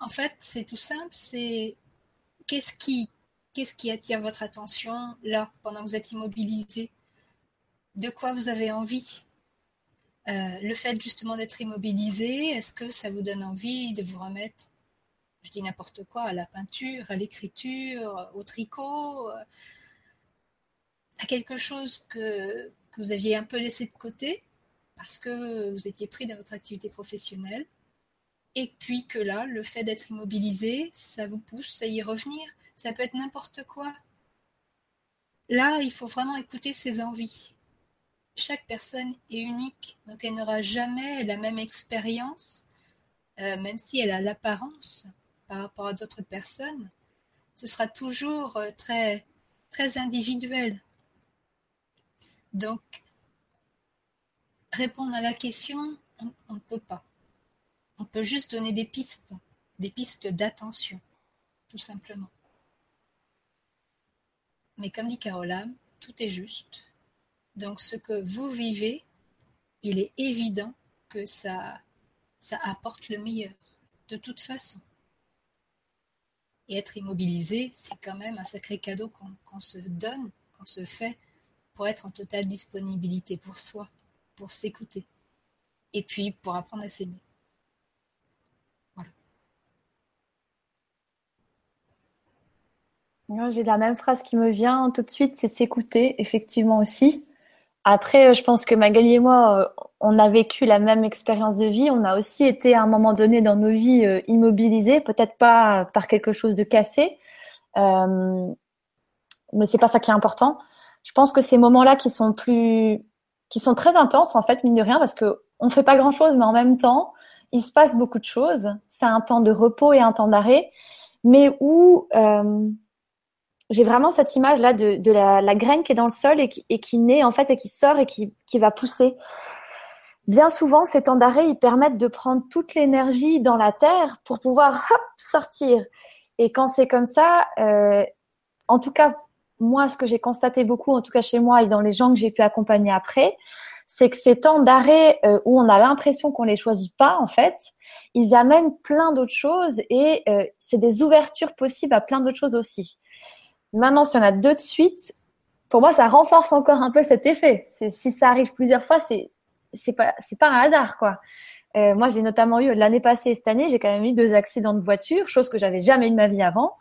[SPEAKER 2] en fait, c'est tout simple, c'est qu'est-ce qui, qu'est-ce qui attire votre attention là, pendant que vous êtes immobilisé? De quoi vous avez envie? Euh, Le fait justement d'être immobilisé, est-ce que ça vous donne envie de vous remettre je dis n'importe quoi, à la peinture, à l'écriture, au tricot, euh, à quelque chose que, vous aviez un peu laissé de côté parce que vous étiez pris dans votre activité professionnelle? Et puis que là, le fait d'être immobilisé, ça vous pousse à y revenir? Ça peut être n'importe quoi. Là, il faut vraiment écouter ses envies. Chaque personne est unique, donc elle n'aura jamais la même expérience, euh, même si elle a l'apparence par rapport à d'autres personnes. Ce sera toujours euh, très, très individuel. Donc, répondre à la question, on ne peut pas. On peut juste donner des pistes, des pistes d'attention, tout simplement. Mais comme dit Caroline, tout est juste. Donc ce que vous vivez, il est évident que ça, ça apporte le meilleur, de toute façon. Et être immobilisé, c'est quand même un sacré cadeau qu'on se donne, qu'on se fait pour être en totale disponibilité pour soi, pour s'écouter, et puis pour apprendre à s'aimer.
[SPEAKER 3] J'ai la même phrase qui me vient tout de suite, c'est s'écouter, effectivement aussi. Après, je pense que Magali et moi, euh, on a vécu la même expérience de vie. On a aussi été à un moment donné dans nos vies euh, immobilisés, peut-être pas par quelque chose de cassé, euh, mais c'est pas ça qui est important je pense que ces moments-là qui sont plus qui sont très intenses en fait, mine de rien, parce que on fait pas grand chose, mais en même temps, il se passe beaucoup de choses. C'est un temps de repos et un temps d'arrêt, mais où euh, j'ai vraiment cette image là de, de la, la, graine qui est dans le sol et qui, et qui naît en fait et qui sort et qui, qui va pousser. Bien souvent, ces temps d'arrêt, ils permettent de prendre toute l'énergie dans la terre pour pouvoir hop, sortir. Et quand c'est comme ça, euh, en tout cas, moi, ce que j'ai constaté beaucoup, en tout cas chez moi et dans les gens que j'ai pu accompagner après, c'est que ces temps d'arrêt euh, où on a l'impression qu'on les choisit pas, en fait, ils amènent plein d'autres choses et euh, c'est des ouvertures possibles à plein d'autres choses aussi. Maintenant, si on a deux de suite, pour moi, ça renforce encore un peu cet effet. Si ça arrive plusieurs fois, c'est c'est pas un hasard, quoi. Euh, moi, j'ai notamment eu l'année passée et cette année, j'ai quand même eu deux accidents de voiture, chose que j'avais jamais eu de ma vie avant.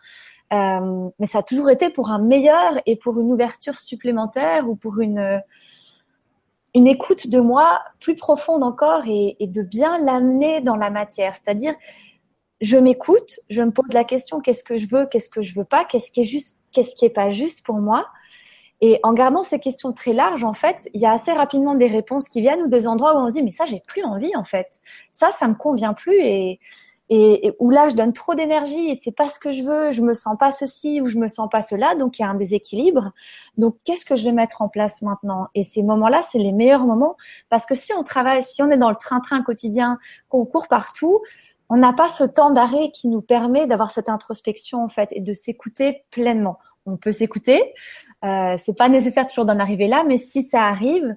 [SPEAKER 3] Euh, mais ça a toujours été pour un meilleur et pour une ouverture supplémentaire ou pour une une écoute de moi plus profonde encore et, et de bien l'amener dans la matière. C'est-à-dire, je m'écoute, je me pose la question qu'est-ce que je veux, qu'est-ce que je veux pas, qu'est-ce qui est juste, qu'est-ce qui est pas juste pour moi? Et en gardant ces questions très larges, en fait, il y a assez rapidement des réponses qui viennent ou des endroits où on se dit mais ça j'ai plus envie en fait, ça ça me convient plus et et, où là je donne trop d'énergie et c'est pas ce que je veux, je me sens pas ceci ou je me sens pas cela, donc il y a un déséquilibre. Donc qu'est-ce que je vais mettre en place maintenant? Et ces moments-là, c'est les meilleurs moments parce que si on travaille, si on est dans le train-train quotidien, qu'on court partout, on n'a pas ce temps d'arrêt qui nous permet d'avoir cette introspection en fait et de s'écouter pleinement. On peut s'écouter, euh, c'est pas nécessaire toujours d'en arriver là, mais si ça arrive,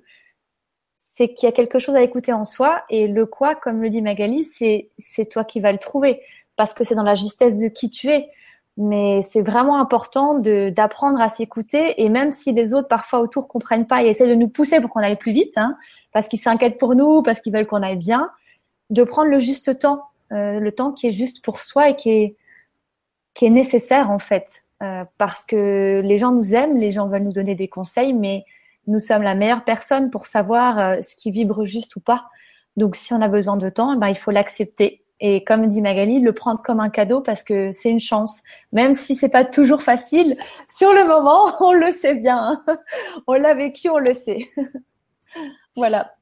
[SPEAKER 3] c'est qu'il y a quelque chose à écouter en soi et le quoi, comme le dit Magali, c'est c'est toi qui vas le trouver parce que c'est dans la justesse de qui tu es. Mais c'est vraiment important d'apprendre à s'écouter et même si les autres parfois autour comprennent pas et essaient de nous pousser pour qu'on aille plus vite, hein, parce qu'ils s'inquiètent pour nous, parce qu'ils veulent qu'on aille bien, de prendre le juste temps, le temps qui est juste pour soi et qui est qui est nécessaire en fait, euh, parce que les gens nous aiment, les gens veulent nous donner des conseils, mais nous sommes la meilleure personne pour savoir euh, ce qui vibre juste ou pas. Donc, si on a besoin de temps, eh ben, il faut l'accepter. Et comme dit Magali, le prendre comme un cadeau parce que c'est une chance. Même si c'est pas toujours facile, sur le moment, on le sait bien. on l'a vécu, on le sait. voilà.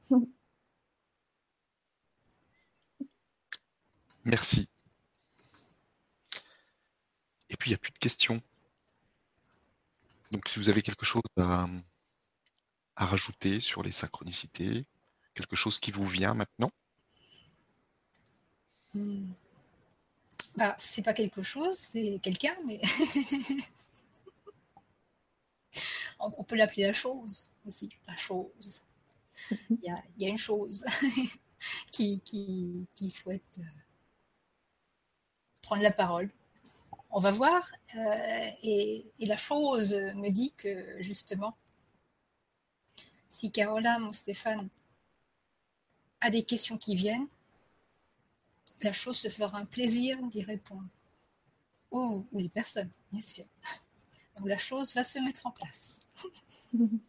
[SPEAKER 1] Merci. Et puis, il n'y a plus de questions. Donc, si vous avez quelque chose à, à rajouter sur les synchronicités Quelque chose qui vous vient maintenant?
[SPEAKER 2] Hmm. bah, C'est pas quelque chose, c'est quelqu'un, mais on peut l'appeler la chose aussi, la chose. Il y a, il y a une chose qui, qui, qui, souhaite euh, prendre la parole. On va voir. Euh, et, la chose me dit que justement, si Caroline ou Stéphane a des questions qui viennent, la chose se fera un plaisir d'y répondre. Ou, ou les personnes, bien sûr. Donc la chose va se mettre en place.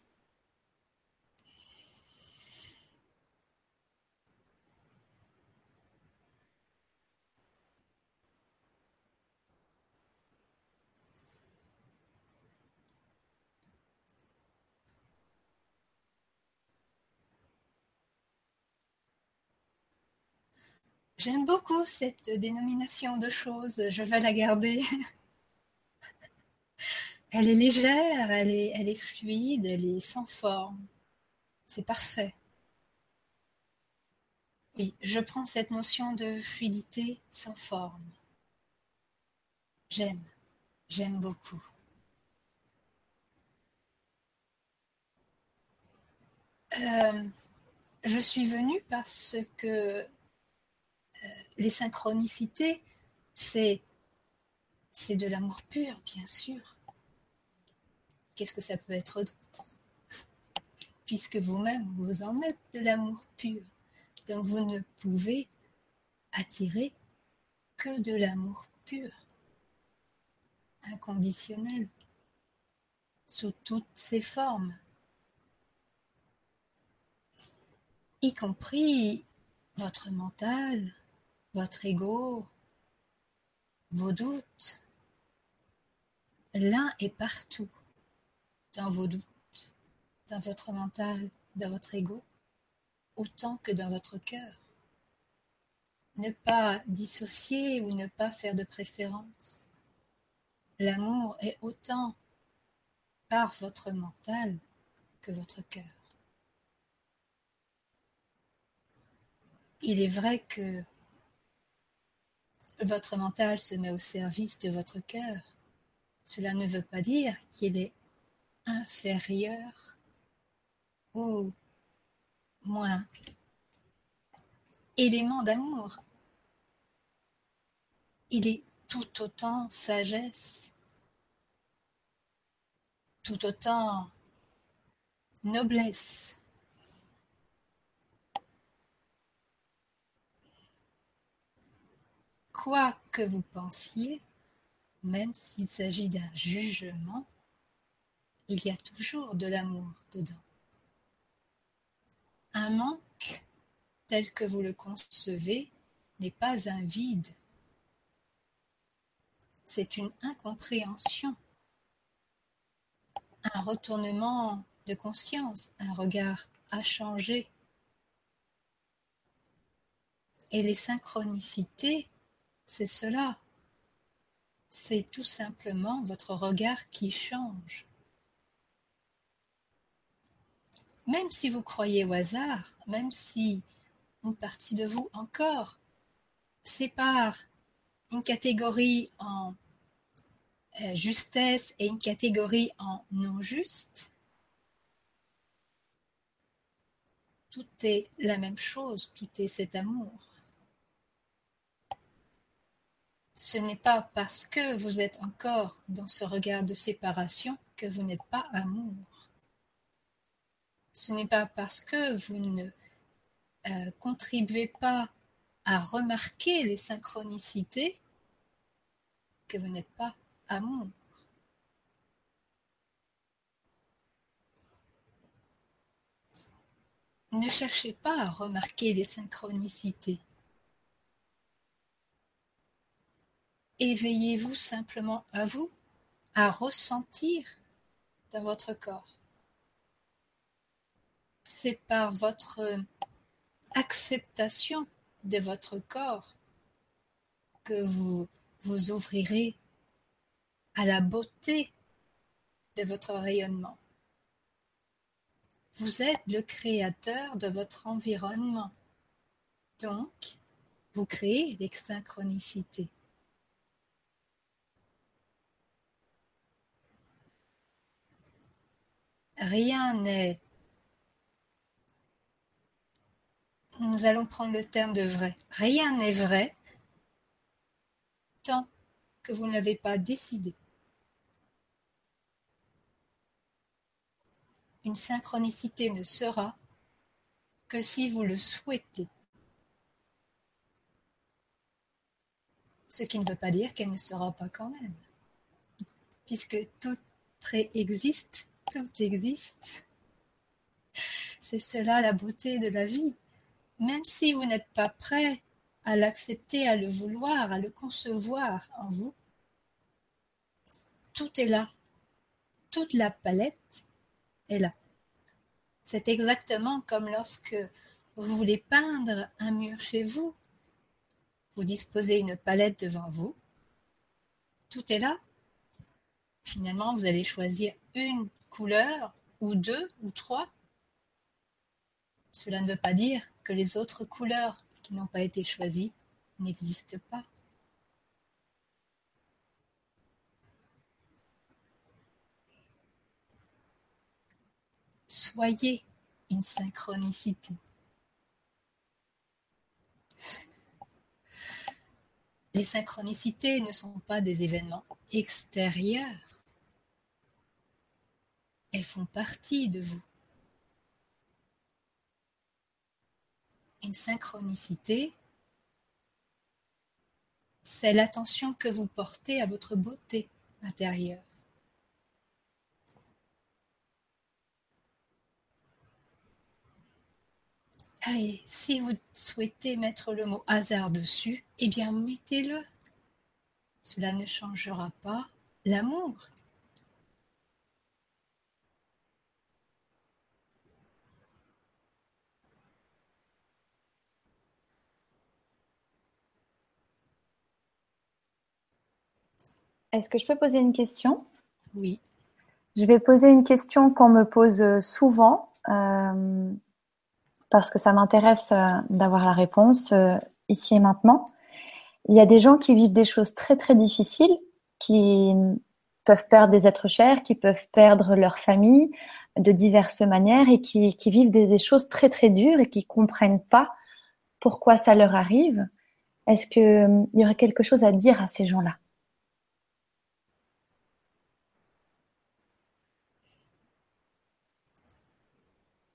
[SPEAKER 2] J'aime beaucoup cette dénomination de choses, je vais la garder. elle est légère, elle est, fluide, elle est sans forme. C'est parfait. Oui, je prends cette notion de fluidité sans forme. J'aime, j'aime beaucoup. Euh, je suis venue parce que les synchronicités, c'est de l'amour pur, bien sûr. Qu'est-ce que ça peut être d'autre? Puisque vous-même, vous en êtes de l'amour pur. Donc vous ne pouvez attirer que de l'amour pur, inconditionnel, sous toutes ses formes, y compris votre mental, votre ego, vos doutes. L'un est partout, dans vos doutes, dans votre mental, dans votre ego autant que dans votre cœur. Ne pas dissocier ou ne pas faire de préférence. L'amour est autant par votre mental que votre cœur. Il est vrai que votre mental se met au service de votre cœur. Cela ne veut pas dire qu'il est inférieur ou moins élément d'amour. Il est tout autant sagesse, tout autant noblesse. Quoi que vous pensiez, même s'il s'agit d'un jugement, il y a toujours de l'amour dedans. Un manque, tel que vous le concevez, n'est pas un vide. C'est une incompréhension, un retournement de conscience, un regard à changer. Et les synchronicités, c'est cela. C'est tout simplement votre regard qui change. Même si vous croyez au hasard, même si une partie de vous encore sépare une catégorie en euh, justesse et une catégorie en non juste, tout est la même chose, tout est cet amour. Ce n'est pas parce que vous êtes encore dans ce regard de séparation que vous n'êtes pas amour. Ce n'est pas parce que vous ne euh, contribuez pas à remarquer les synchronicités que vous n'êtes pas amour. Ne cherchez pas à remarquer les synchronicités. Éveillez-vous simplement à vous, à ressentir dans votre corps. C'est par votre acceptation de votre corps que vous vous ouvrirez à la beauté de votre rayonnement. Vous êtes le créateur de votre environnement. Donc, vous créez synchronicités. Rien n'est... Nous allons prendre le terme de vrai. Rien n'est vrai tant que vous ne l'avez pas décidé. Une synchronicité ne sera que si vous le souhaitez. Ce qui ne veut pas dire qu'elle ne sera pas quand même. Puisque tout préexiste tout existe. C'est cela la beauté de la vie. Même si vous n'êtes pas prêt à l'accepter, à le vouloir, à le concevoir en vous, tout est là. Toute la palette est là. C'est exactement comme lorsque vous voulez peindre un mur chez vous. Vous disposez une palette devant vous. Tout est là. Finalement, vous allez choisir une couleurs, ou deux, ou trois. Cela ne veut pas dire que les autres couleurs qui n'ont pas été choisies n'existent pas. Soyez une synchronicité. Les synchronicités ne sont pas des événements extérieurs elles font partie de vous. Une synchronicité, c'est l'attention que vous portez à votre beauté intérieure. Et si vous souhaitez mettre le mot hasard dessus, eh bien mettez-le. Cela ne changera pas l'amour
[SPEAKER 3] Est-ce que je peux poser une question?
[SPEAKER 2] Oui.
[SPEAKER 3] Je vais poser une question qu'on me pose souvent euh, parce que ça m'intéresse euh, d'avoir la réponse euh, ici et maintenant. Il y a des gens qui vivent des choses très très difficiles, qui peuvent perdre des êtres chers, qui peuvent perdre leur famille de diverses manières et qui, qui vivent des, des, choses très très dures et qui comprennent pas pourquoi ça leur arrive. Est-ce qu'il y aurait quelque chose à dire à ces gens-là?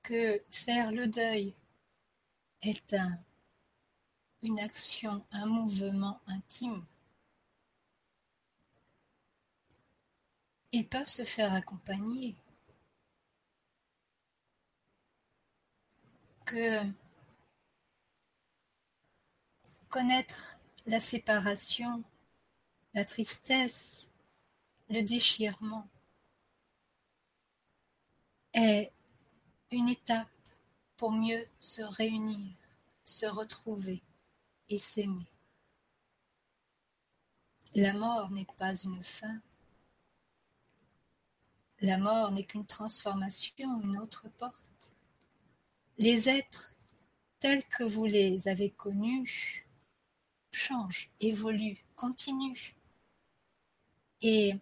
[SPEAKER 2] Que faire le deuil est un, une action, un mouvement intime. Ils peuvent se faire accompagner. Que connaître la séparation, la tristesse, le déchirement est une étape pour mieux se réunir, se retrouver et s'aimer. La mort n'est pas une fin. La mort n'est qu'une transformation, une autre porte. Les êtres tels que vous les avez connus changent, évoluent, continuent. Et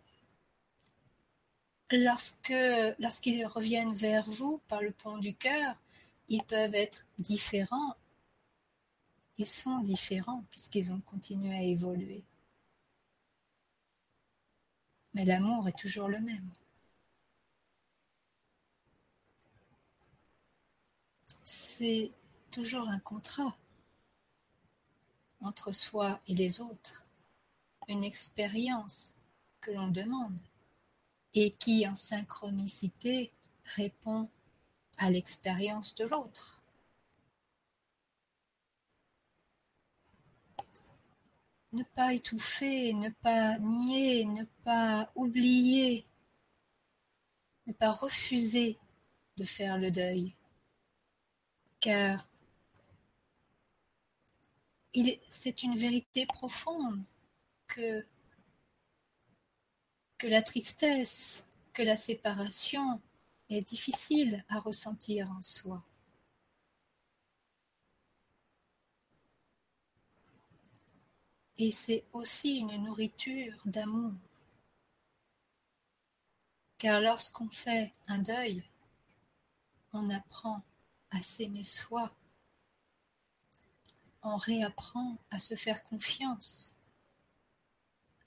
[SPEAKER 2] lorsqu'ils reviennent vers vous par le pont du cœur, ils peuvent être différents. Ils sont différents puisqu'ils ont continué à évoluer. Mais l'amour est toujours le même. C'est toujours un contrat entre soi et les autres, une expérience que l'on demande et qui, en synchronicité, répond à l'expérience de l'autre. Ne pas étouffer, ne pas nier, ne pas oublier, ne pas refuser de faire le deuil, car c'est une vérité profonde que que la tristesse, que la séparation est difficile à ressentir en soi. Et c'est aussi une nourriture d'amour. Car lorsqu'on fait un deuil, on apprend à s'aimer soi. On réapprend à se faire confiance,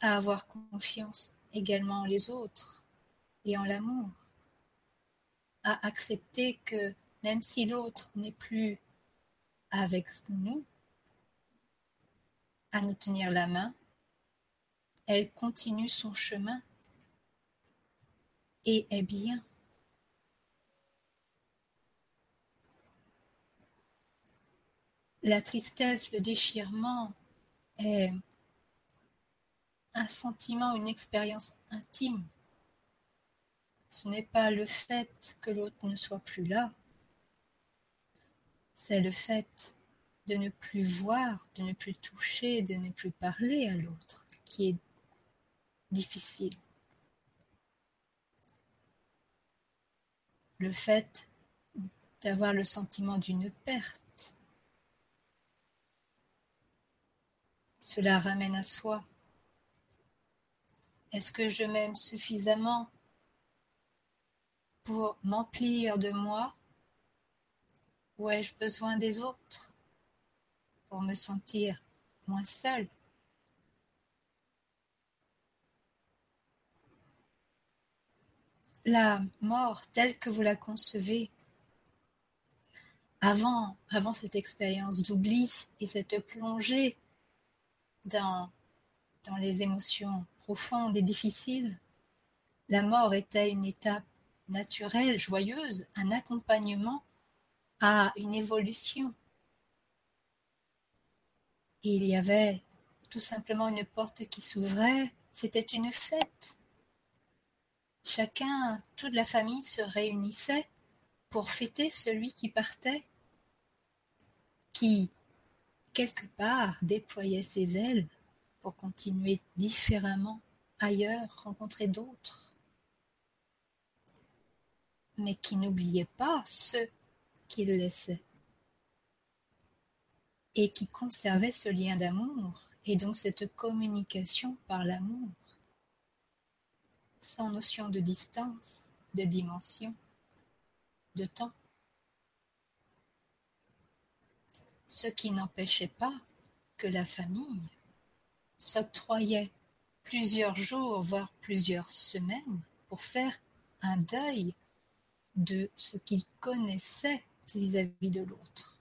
[SPEAKER 2] à avoir confiance également les autres et en l'amour, à accepter que même si l'autre n'est plus avec nous, à nous tenir la main, elle continue son chemin et est bien. La tristesse, le déchirement est un sentiment, une expérience intime. Ce n'est pas le fait que l'autre ne soit plus là, c'est le fait de ne plus voir, de ne plus toucher, de ne plus parler à l'autre qui est difficile. Le fait d'avoir le sentiment d'une perte, cela ramène à soi est-ce que je m'aime suffisamment pour m'emplir de moi? Ou ai-je besoin des autres pour me sentir moins seule? La mort telle que vous la concevez avant, avant cette expérience d'oubli et cette plongée dans, dans les émotions profonde et difficile, la mort était une étape naturelle, joyeuse, un accompagnement à une évolution. il y avait tout simplement une porte qui s'ouvrait, c'était une fête. Chacun, toute la famille se réunissait pour fêter celui qui partait, qui, quelque part, déployait ses ailes pour continuer différemment ailleurs rencontrer d'autres, mais qui n'oubliait pas ceux qu'il laissait et qui conservait ce lien d'amour et donc cette communication par l'amour, sans notion de distance, de dimension, de temps. Ce qui n'empêchait pas que la famille s'octroyait plusieurs jours, voire plusieurs semaines, pour faire un deuil de ce qu'il connaissait vis-à-vis de l'autre.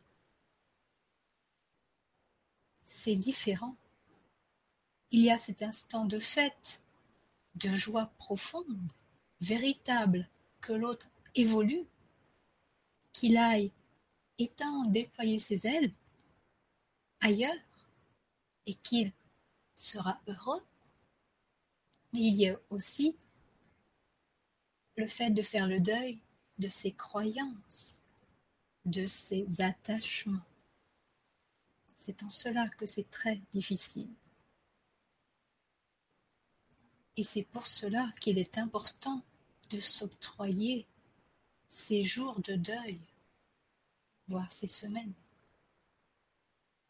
[SPEAKER 2] C'est différent. Il y a cet instant de fête, de joie profonde, véritable, que l'autre évolue, qu'il aille étendre, déployer ses ailes ailleurs et qu'il sera heureux. Il y a aussi le fait de faire le deuil de ses croyances, de ses attachements. C'est en cela que c'est très difficile. Et c'est pour cela qu'il est important de s'octroyer ces jours de deuil, voire ces semaines,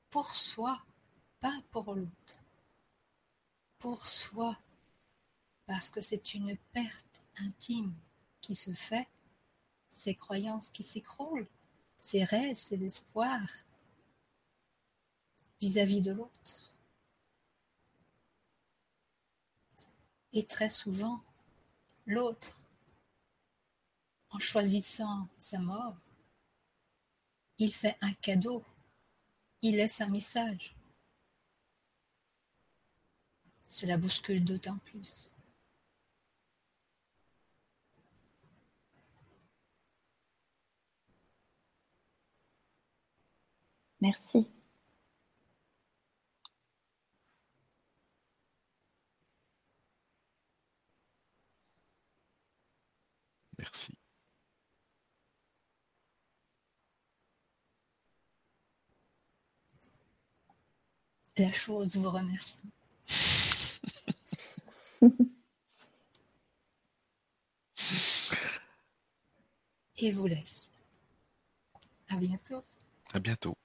[SPEAKER 2] pour soi, pas pour l'autre, pour soi, parce que c'est une perte intime qui se fait, ces croyances qui s'écroulent, ces rêves, ces espoirs vis-à-vis de l'autre. Et très souvent, l'autre, en choisissant sa mort, il fait un cadeau, il laisse un message. Cela bouscule d'autant plus.
[SPEAKER 3] Merci.
[SPEAKER 1] Merci.
[SPEAKER 2] La chose vous remercie. Et vous laisse. À bientôt.
[SPEAKER 1] À bientôt.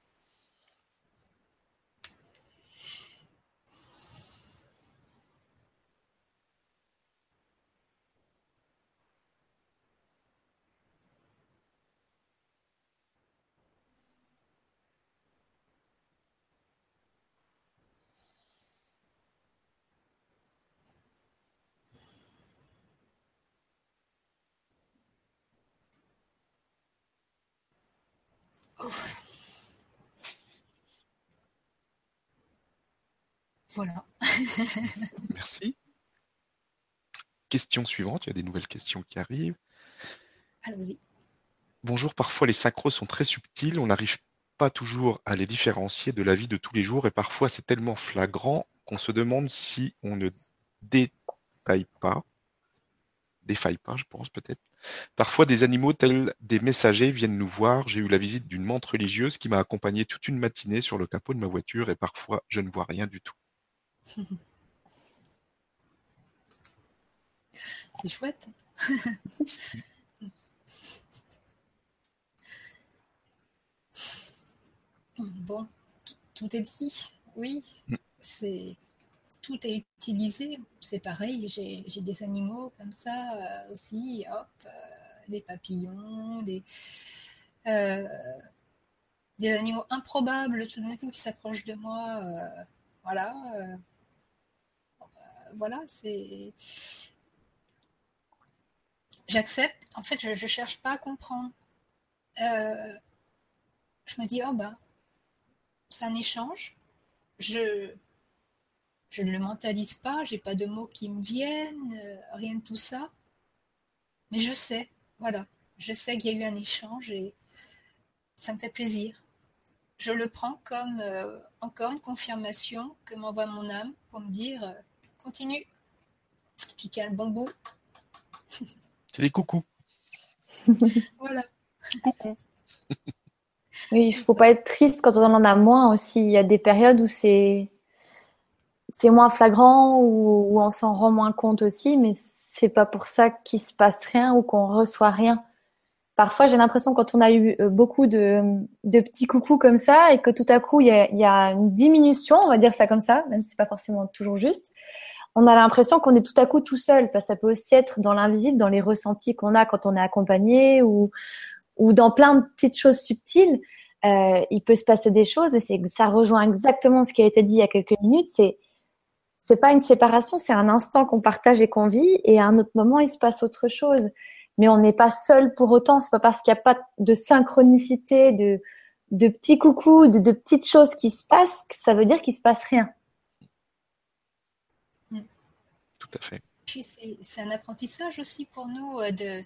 [SPEAKER 2] Voilà.
[SPEAKER 1] Merci. Question suivante, il y a des nouvelles questions qui arrivent.
[SPEAKER 2] Allons-y.
[SPEAKER 1] Bonjour, parfois les synchros sont très subtils, on n'arrive pas toujours à les différencier de la vie de tous les jours et parfois c'est tellement flagrant qu'on se demande si on ne détaille pas, défaille pas, je pense peut-être. Parfois des animaux tels des messagers viennent nous voir. J'ai eu la visite d'une menthe religieuse qui m'a accompagné toute une matinée sur le capot de ma voiture et parfois je ne vois rien du tout.
[SPEAKER 2] C'est chouette. bon, tout est dit. Oui, c'est tout est utilisé. C'est pareil. J'ai des animaux comme ça euh, aussi. Hop, euh, des papillons, des euh, des animaux improbables tout d'un coup qui s'approchent de moi. voilà. Voilà, c'est. J'accepte. En fait, je ne cherche pas à comprendre. Euh, je me dis, oh ben, c'est un échange. Je, je ne le mentalise pas, j'ai pas de mots qui me viennent, euh, rien de tout ça. Mais je sais, voilà, je sais qu'il y a eu un échange et ça me fait plaisir. Je le prends comme euh, encore une confirmation que m'envoie mon âme pour me dire, continue, tu tiens le bon bout.
[SPEAKER 1] C'est des coucous.
[SPEAKER 2] Voilà.
[SPEAKER 1] Coucou.
[SPEAKER 3] Oui, il faut pas être triste quand on en a moins aussi. Il y a des périodes où c'est c'est moins flagrant ou, ou on s'en rend moins compte aussi, mais c'est pas pour ça qu'il se passe rien ou qu'on reçoit rien. Parfois, j'ai l'impression quand on a eu euh, beaucoup de, de petits coucous comme ça et que tout à coup il y a, y a, une diminution, on va dire ça comme ça, même si c'est pas forcément toujours juste. On a l'impression qu'on est tout à coup tout seul. Ça peut aussi être dans l'invisible, dans les ressentis qu'on a quand on est accompagné ou ou dans plein de petites choses subtiles. Euh, il peut se passer des choses, mais ça rejoint exactement ce qui a été dit il y a quelques minutes. C'est c'est pas une séparation, c'est un instant qu'on partage et qu'on vit, et à un autre moment, il se passe autre chose. Mais on n'est pas seul pour autant. C'est pas parce qu'il n'y a pas de synchronicité, de, de petits coucous, de, de, petites choses qui se passent que ça veut dire qu'il se passe rien.
[SPEAKER 1] Mm. Tout à fait.
[SPEAKER 2] Puis c'est un apprentissage aussi pour nous euh, de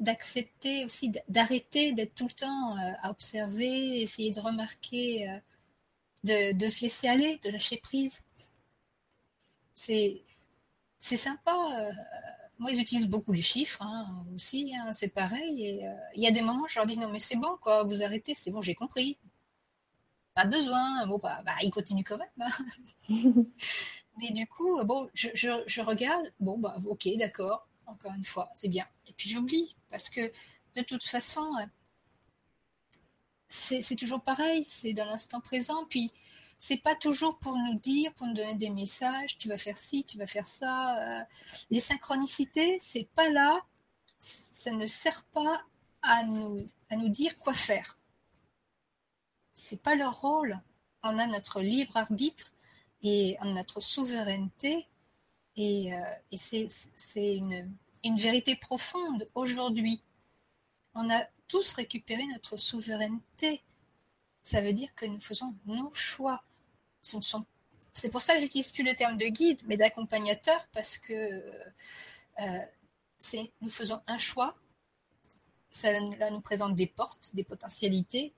[SPEAKER 2] d'accepter aussi d'arrêter d'être tout le temps euh, à observer, essayer de remarquer, euh, de, de se laisser aller, de lâcher prise c'est c'est sympa. Moi, ils utilisent beaucoup les chiffres hein, aussi, hein, c'est pareil. Et euh, il y a des moments, je leur dis non, mais c'est bon, quoi, vous arrêtez, c'est bon, j'ai compris. Pas besoin. Bon, bah, bah ils continuent quand même. Hein. mais du coup, bon, je, je, regarde, bon, bah, ok, d'accord, encore une fois, c'est bien. Et puis j'oublie, parce que de toute façon, euh, c'est toujours pareil, c'est dans l'instant présent. Puis c'est pas toujours pour nous dire, pour nous donner des messages, tu vas faire ci, tu vas faire ça. Euh. les synchronicités, c'est pas là, ça ne sert pas à nous, à nous dire quoi faire. C'est pas leur rôle. On a notre libre arbitre et notre souveraineté. Et, euh, et c'est une, une vérité profonde aujourd'hui. On a tous récupéré notre souveraineté. Ça veut dire que nous faisons nos choix. C'est pour ça que j'utilise plus le terme de guide, mais d'accompagnateur, parce que euh, nous faisons un choix. Ça nous présente des portes, des potentialités,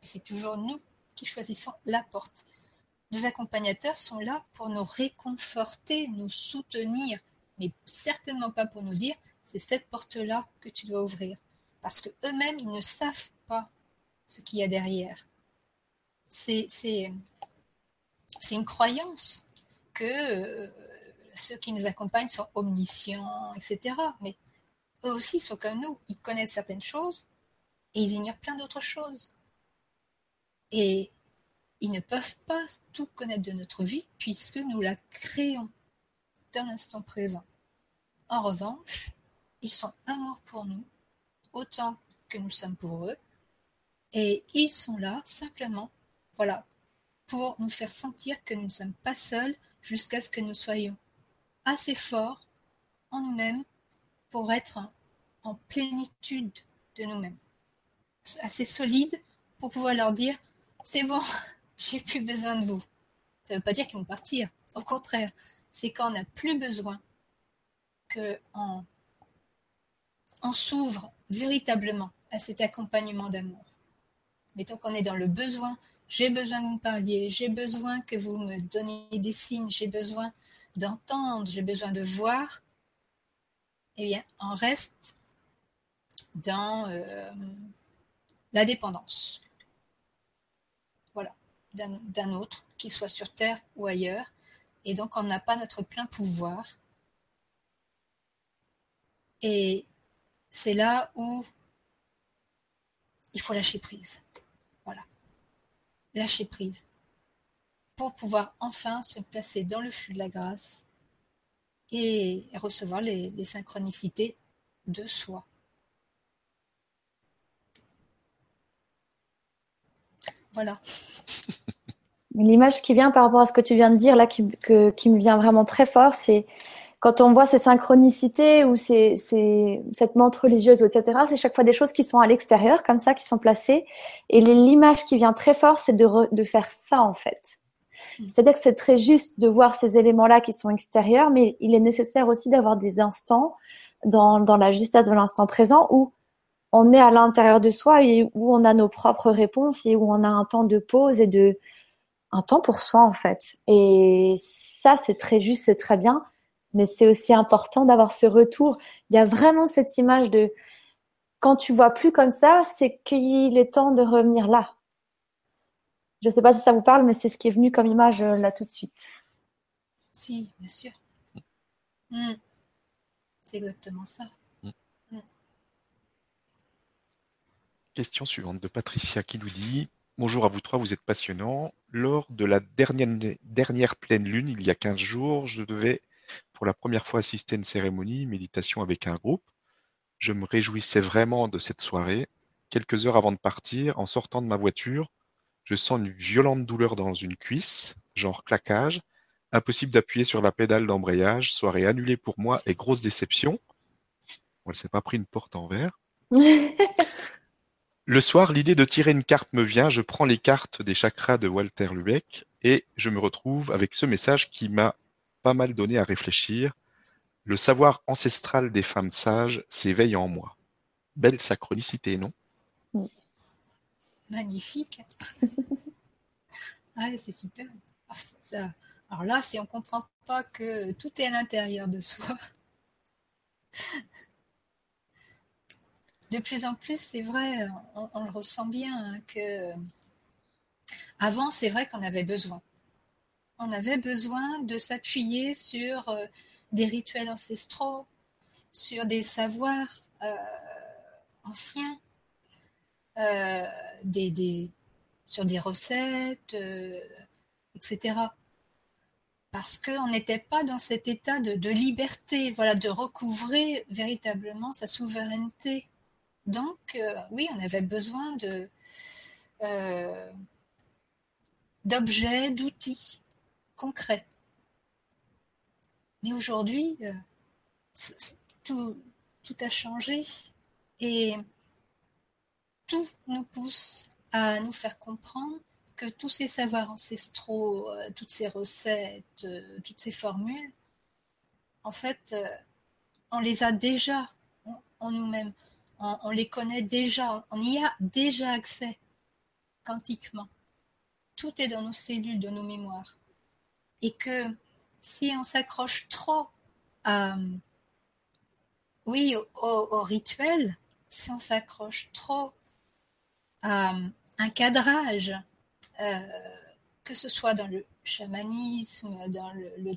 [SPEAKER 2] mais c'est toujours nous qui choisissons la porte. Nos accompagnateurs sont là pour nous réconforter, nous soutenir, mais certainement pas pour nous dire c'est cette porte-là que tu dois ouvrir. Parce que eux-mêmes, ils ne savent pas ce qu'il y a derrière. C'est, c'est une croyance que euh, ceux qui nous accompagnent sont omniscients, etc. Mais eux aussi sont comme nous. Ils connaissent certaines choses et ils ignorent plein d'autres choses. Et ils ne peuvent pas tout connaître de notre vie puisque nous la créons dans l'instant présent. En revanche, ils sont amour pour nous autant que nous sommes pour eux. Et ils sont là simplement, voilà, pour nous faire sentir que nous ne sommes pas seuls jusqu'à ce que nous soyons assez forts en nous-mêmes pour être en plénitude de nous-mêmes, assez solides pour pouvoir leur dire c'est bon, j'ai plus besoin de vous. Ça ne veut pas dire qu'ils vont partir. Au contraire, c'est quand on n'a plus besoin qu'on on s'ouvre véritablement à cet accompagnement d'amour. Mettons qu'on est dans le besoin j'ai besoin que vous me parliez, j'ai besoin que vous me donniez des signes, j'ai besoin d'entendre, j'ai besoin de voir, eh bien, on reste dans euh, la dépendance. Voilà, d'un autre, qu'il soit sur Terre ou ailleurs. Et donc, on n'a pas notre plein pouvoir. Et c'est là où il faut lâcher prise lâcher prise, pour pouvoir enfin se placer dans le flux de la grâce et recevoir les, synchronicités de soi. Voilà.
[SPEAKER 3] L'image qui vient par rapport à ce que tu viens de dire là, qui, qui me vient vraiment très fort, c'est quand on voit ces synchronicités ou ces, ces, cette menthe religieuse, etc., c'est chaque fois des choses qui sont à l'extérieur, comme ça, qui sont placées. Et l'image qui vient très fort, c'est de, de faire ça, en fait. Hmm. C'est-à-dire que c'est très juste de voir ces éléments-là qui sont extérieurs, mais il est nécessaire aussi d'avoir des instants dans, dans la justesse de l'instant présent où on est à l'intérieur de soi et où on a nos propres réponses et où on a un temps de pause et de un temps pour soi en fait. Et ça, c'est très juste, c'est très bien mais c'est aussi important d'avoir ce retour. Il y a vraiment cette image de quand tu vois plus comme ça, c'est qu'il est temps de revenir là. Je ne sais pas si ça vous parle, mais c'est ce qui est venu comme image euh, là tout de suite.
[SPEAKER 2] Si, bien sûr. Mm. C'est exactement ça.
[SPEAKER 1] Question suivante de Patricia qui nous dit Bonjour à vous trois, vous êtes passionnants. Lors de la dernière, pleine lune, il y a 15 jours, je devais pour la première fois assister à une cérémonie, méditation avec un groupe. Je me réjouissais vraiment de cette soirée. Quelques heures avant de partir, en sortant de ma voiture, je sens une violente douleur dans une cuisse, genre claquage. Impossible d'appuyer sur la pédale d'embrayage. Soirée annulée pour moi et grosse déception. elle s'est pas pris une porte en verre. Le soir, l'idée de tirer une carte me vient, je prends les cartes des chakras de Walter Lubeck et je me retrouve avec ce message qui m'a pas mal donné à réfléchir. Le savoir ancestral des femmes sages s'éveille en moi. Belle synchronicité, non?
[SPEAKER 2] Magnifique. ah, c'est super. Ah, alors là, si on ne comprend pas que tout est à l'intérieur de soi, de plus en plus, c'est vrai, on, le ressent bien, hein, que avant, c'est vrai qu'on avait besoin. On avait besoin de s'appuyer sur euh, des rituels ancestraux, sur des savoirs euh, anciens, euh, sur des recettes, etc. Parce qu'on n'était pas dans cet état de, de, liberté, voilà, de recouvrer véritablement sa souveraineté donc, euh, oui, on avait besoin euh, d'objets, d'outils concrets. Mais aujourd'hui, euh, tout a changé et tout nous pousse à nous faire comprendre que tous ces savoirs ancestraux, toutes ces recettes, toutes ces formules, en fait, on les a déjà en nous-mêmes on, les connaît déjà, on y a déjà accès quantiquement. Tout est dans nos cellules, de nos mémoires. Et que si on s'accroche trop à, oui, au, rituel, si on s'accroche trop à un cadrage, euh, que ce soit dans le chamanisme, dans le, le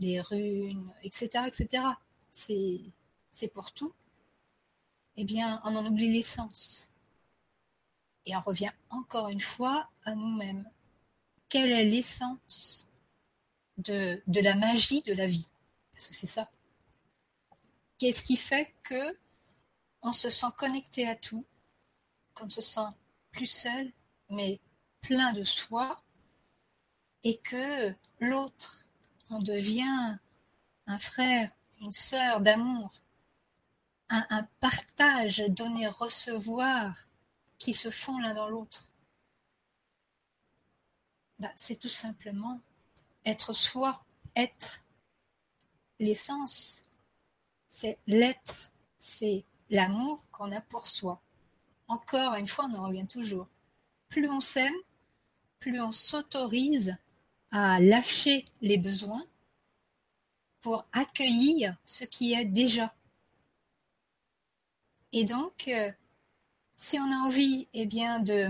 [SPEAKER 2] les runes, etc., etc. C'est pour tout eh bien, on en oublie l'essence. Et on revient encore une fois à nous-mêmes. Quelle est l'essence de, la magie de la vie? Parce que c'est ça. Qu'est-ce qui fait que on se sent connecté à tout, qu'on se sent plus seul, mais plein de soi, et que l'autre, on devient un frère, une sœur d'amour, un, partage, donner, recevoir qui se font l'un dans l'autre. Bah, c'est tout simplement être soi, être l'essence, c'est l'être, c'est l'amour qu'on a pour soi. Encore une fois, on en revient toujours. Plus on s'aime, plus on s'autorise à lâcher les besoins pour accueillir ce qui est déjà. Et donc, euh, si on a envie, eh bien, de,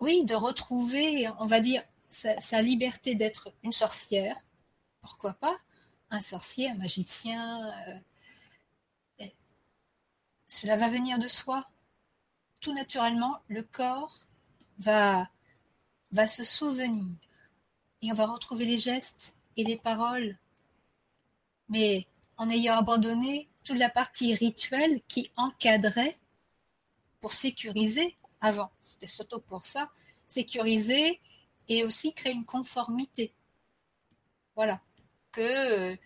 [SPEAKER 2] oui, de retrouver, on va dire, sa, liberté d'être une sorcière, pourquoi pas Un sorcier, un magicien, euh, cela va venir de soi. Tout naturellement, le corps va, va se souvenir et on va retrouver les gestes et les paroles. Mais en ayant abandonné toute la partie rituelle qui encadrait pour sécuriser avant. C'était surtout pour ça, sécuriser et aussi créer une conformité. Voilà. Que euh,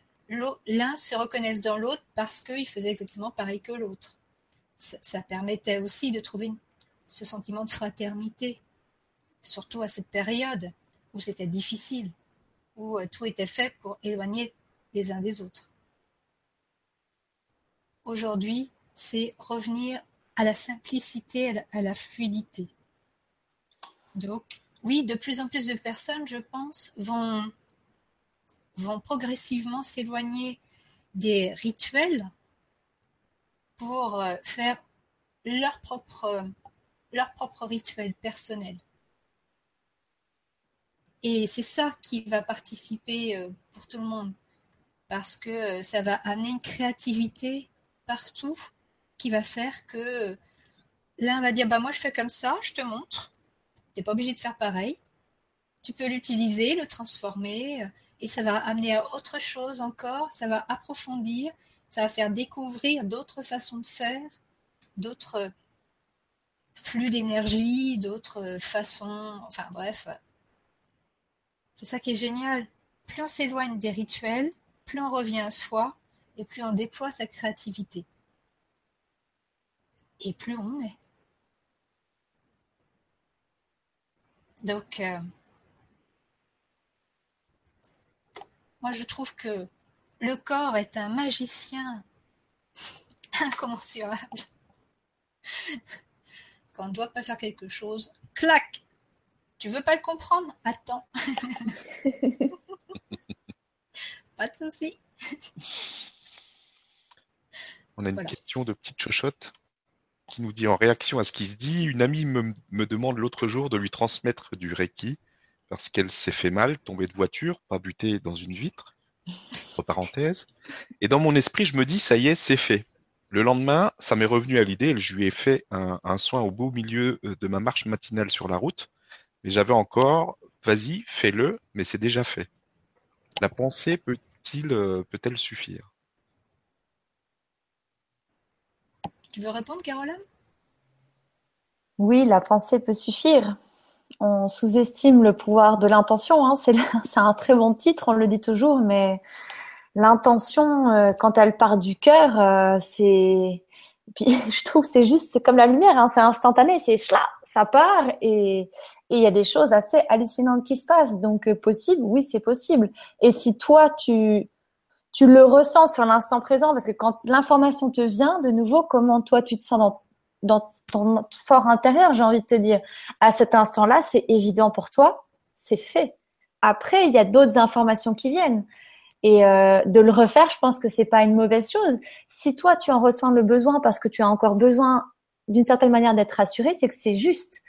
[SPEAKER 2] l'un se reconnaisse dans l'autre parce qu'il faisait exactement pareil que l'autre. Ça, permettait aussi de trouver ce sentiment de fraternité, surtout à cette période où c'était difficile, où euh, tout était fait pour éloigner les uns des autres aujourd'hui, c'est revenir à la simplicité, à la, fluidité. Donc, oui, de plus en plus de personnes, je pense, vont, vont progressivement s'éloigner des rituels pour euh, faire leur propre, rituel personnel. Et c'est ça qui va participer euh, pour tout le monde, parce que euh, ça va amener une créativité partout qui va faire que l'un va dire bah moi je fais comme ça, je te montre, tu n'es pas obligé de faire pareil. Tu peux l'utiliser, le transformer, et ça va amener à autre chose encore, ça va approfondir, ça va faire découvrir d'autres façons de faire, d'autres flux d'énergie, d'autres façons, enfin bref. C'est ça qui est génial. Plus on s'éloigne des rituels, plus on revient à soi et plus on déploie sa créativité. Et plus on est. Donc, euh, moi je trouve que le corps est un magicien incommensurable. Quand on ne doit pas faire quelque chose, clac Tu veux pas le comprendre? Attends. pas de souci.
[SPEAKER 1] On a une question de petite chochotte qui nous dit en réaction à ce qui se dit, une amie me, me demande l'autre jour de lui transmettre du Reiki parce qu'elle s'est fait mal, tomber de voiture, pas buter dans une vitre, entre parenthèses. Et dans mon esprit, je me dis, ça y est, c'est fait. Le lendemain, ça m'est revenu à l'idée, je lui ai fait un, soin au beau milieu euh, de ma marche matinale sur la route, mais j'avais encore, vas-y, fais-le, mais c'est déjà fait. La pensée euh, peut-elle suffire?
[SPEAKER 2] Tu veux répondre, Caroline?
[SPEAKER 3] Oui, la pensée peut suffire. On sous-estime le pouvoir de l'intention. Hein. C'est un très bon titre, on le dit toujours, mais l'intention, euh, quand elle part du cœur, euh, c'est. Je trouve c'est juste comme la lumière, hein, c'est instantané, c'est ça part et il y a des choses assez hallucinantes qui se passent. Donc euh, possible, oui, c'est possible. Et si toi tu tu le ressens sur l'instant présent, parce que quand l'information te vient, de nouveau, comment toi tu te sens dans, ton fort intérieur, j'ai envie de te dire, à cet instant-là, c'est évident pour toi, c'est fait. Après, il y a d'autres informations qui viennent. Et euh, de le refaire, je pense que c'est pas une mauvaise chose. Si toi tu en ressens le besoin parce que tu as encore besoin d'une certaine manière d'être rassuré, c'est que c'est juste.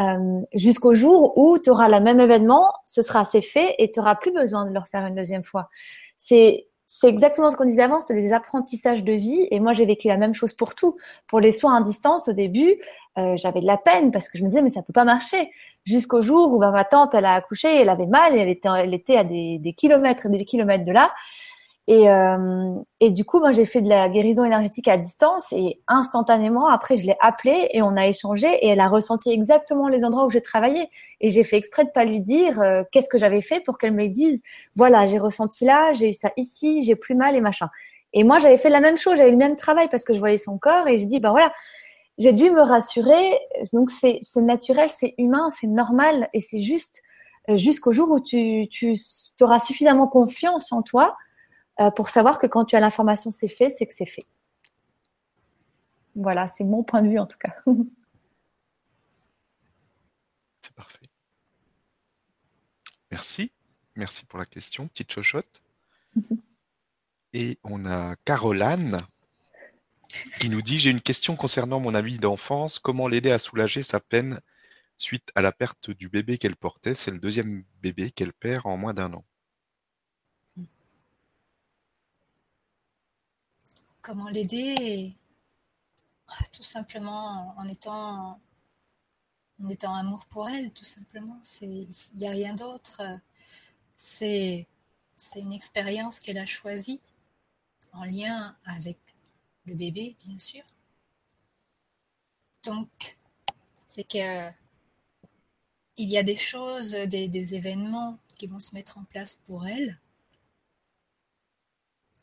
[SPEAKER 3] Euh, jusqu'au jour où tu auras le même événement, ce sera assez fait et tu n'auras plus besoin de le refaire une deuxième fois. C'est c'est exactement ce qu'on disait avant, c'était des apprentissages de vie. Et moi, j'ai vécu la même chose pour tout. Pour les soins à distance, au début, euh, j'avais de la peine parce que je me disais, mais ça peut pas marcher. Jusqu'au jour où ma tante, elle a accouché, elle avait mal et elle était, elle était à des, des kilomètres et des kilomètres de là. Et, euh, et du coup, moi, j'ai fait de la guérison énergétique à distance et instantanément, après, je l'ai appelée et on a échangé et elle a ressenti exactement les endroits où j'ai travaillé. Et j'ai fait exprès de pas lui dire euh, qu'est-ce que j'avais fait pour qu'elle me dise, voilà, j'ai ressenti là, j'ai eu ça ici, j'ai plus mal et machin. Et moi, j'avais fait la même chose, j'avais le même travail parce que je voyais son corps et j'ai dit, ben voilà, j'ai dû me rassurer. Donc, c'est naturel, c'est humain, c'est normal et c'est juste euh, jusqu'au jour où tu, tu auras suffisamment confiance en toi pour savoir que quand tu as l'information, c'est fait, c'est que c'est fait. Voilà, c'est mon point de vue en tout cas.
[SPEAKER 1] c'est parfait. Merci. Merci pour la question, petite chochotte. Et on a Caroline qui nous dit J'ai une question concernant mon ami d'enfance. Comment l'aider à soulager sa peine suite à la perte du bébé qu'elle portait? C'est le deuxième bébé qu'elle perd en moins d'un an.
[SPEAKER 2] Comment l'aider Tout simplement en étant, en étant amour pour elle, tout simplement. Il n'y a rien d'autre. C'est une expérience qu'elle a choisie en lien avec le bébé, bien sûr. Donc, c'est que il y a des choses, des, des, événements qui vont se mettre en place pour elle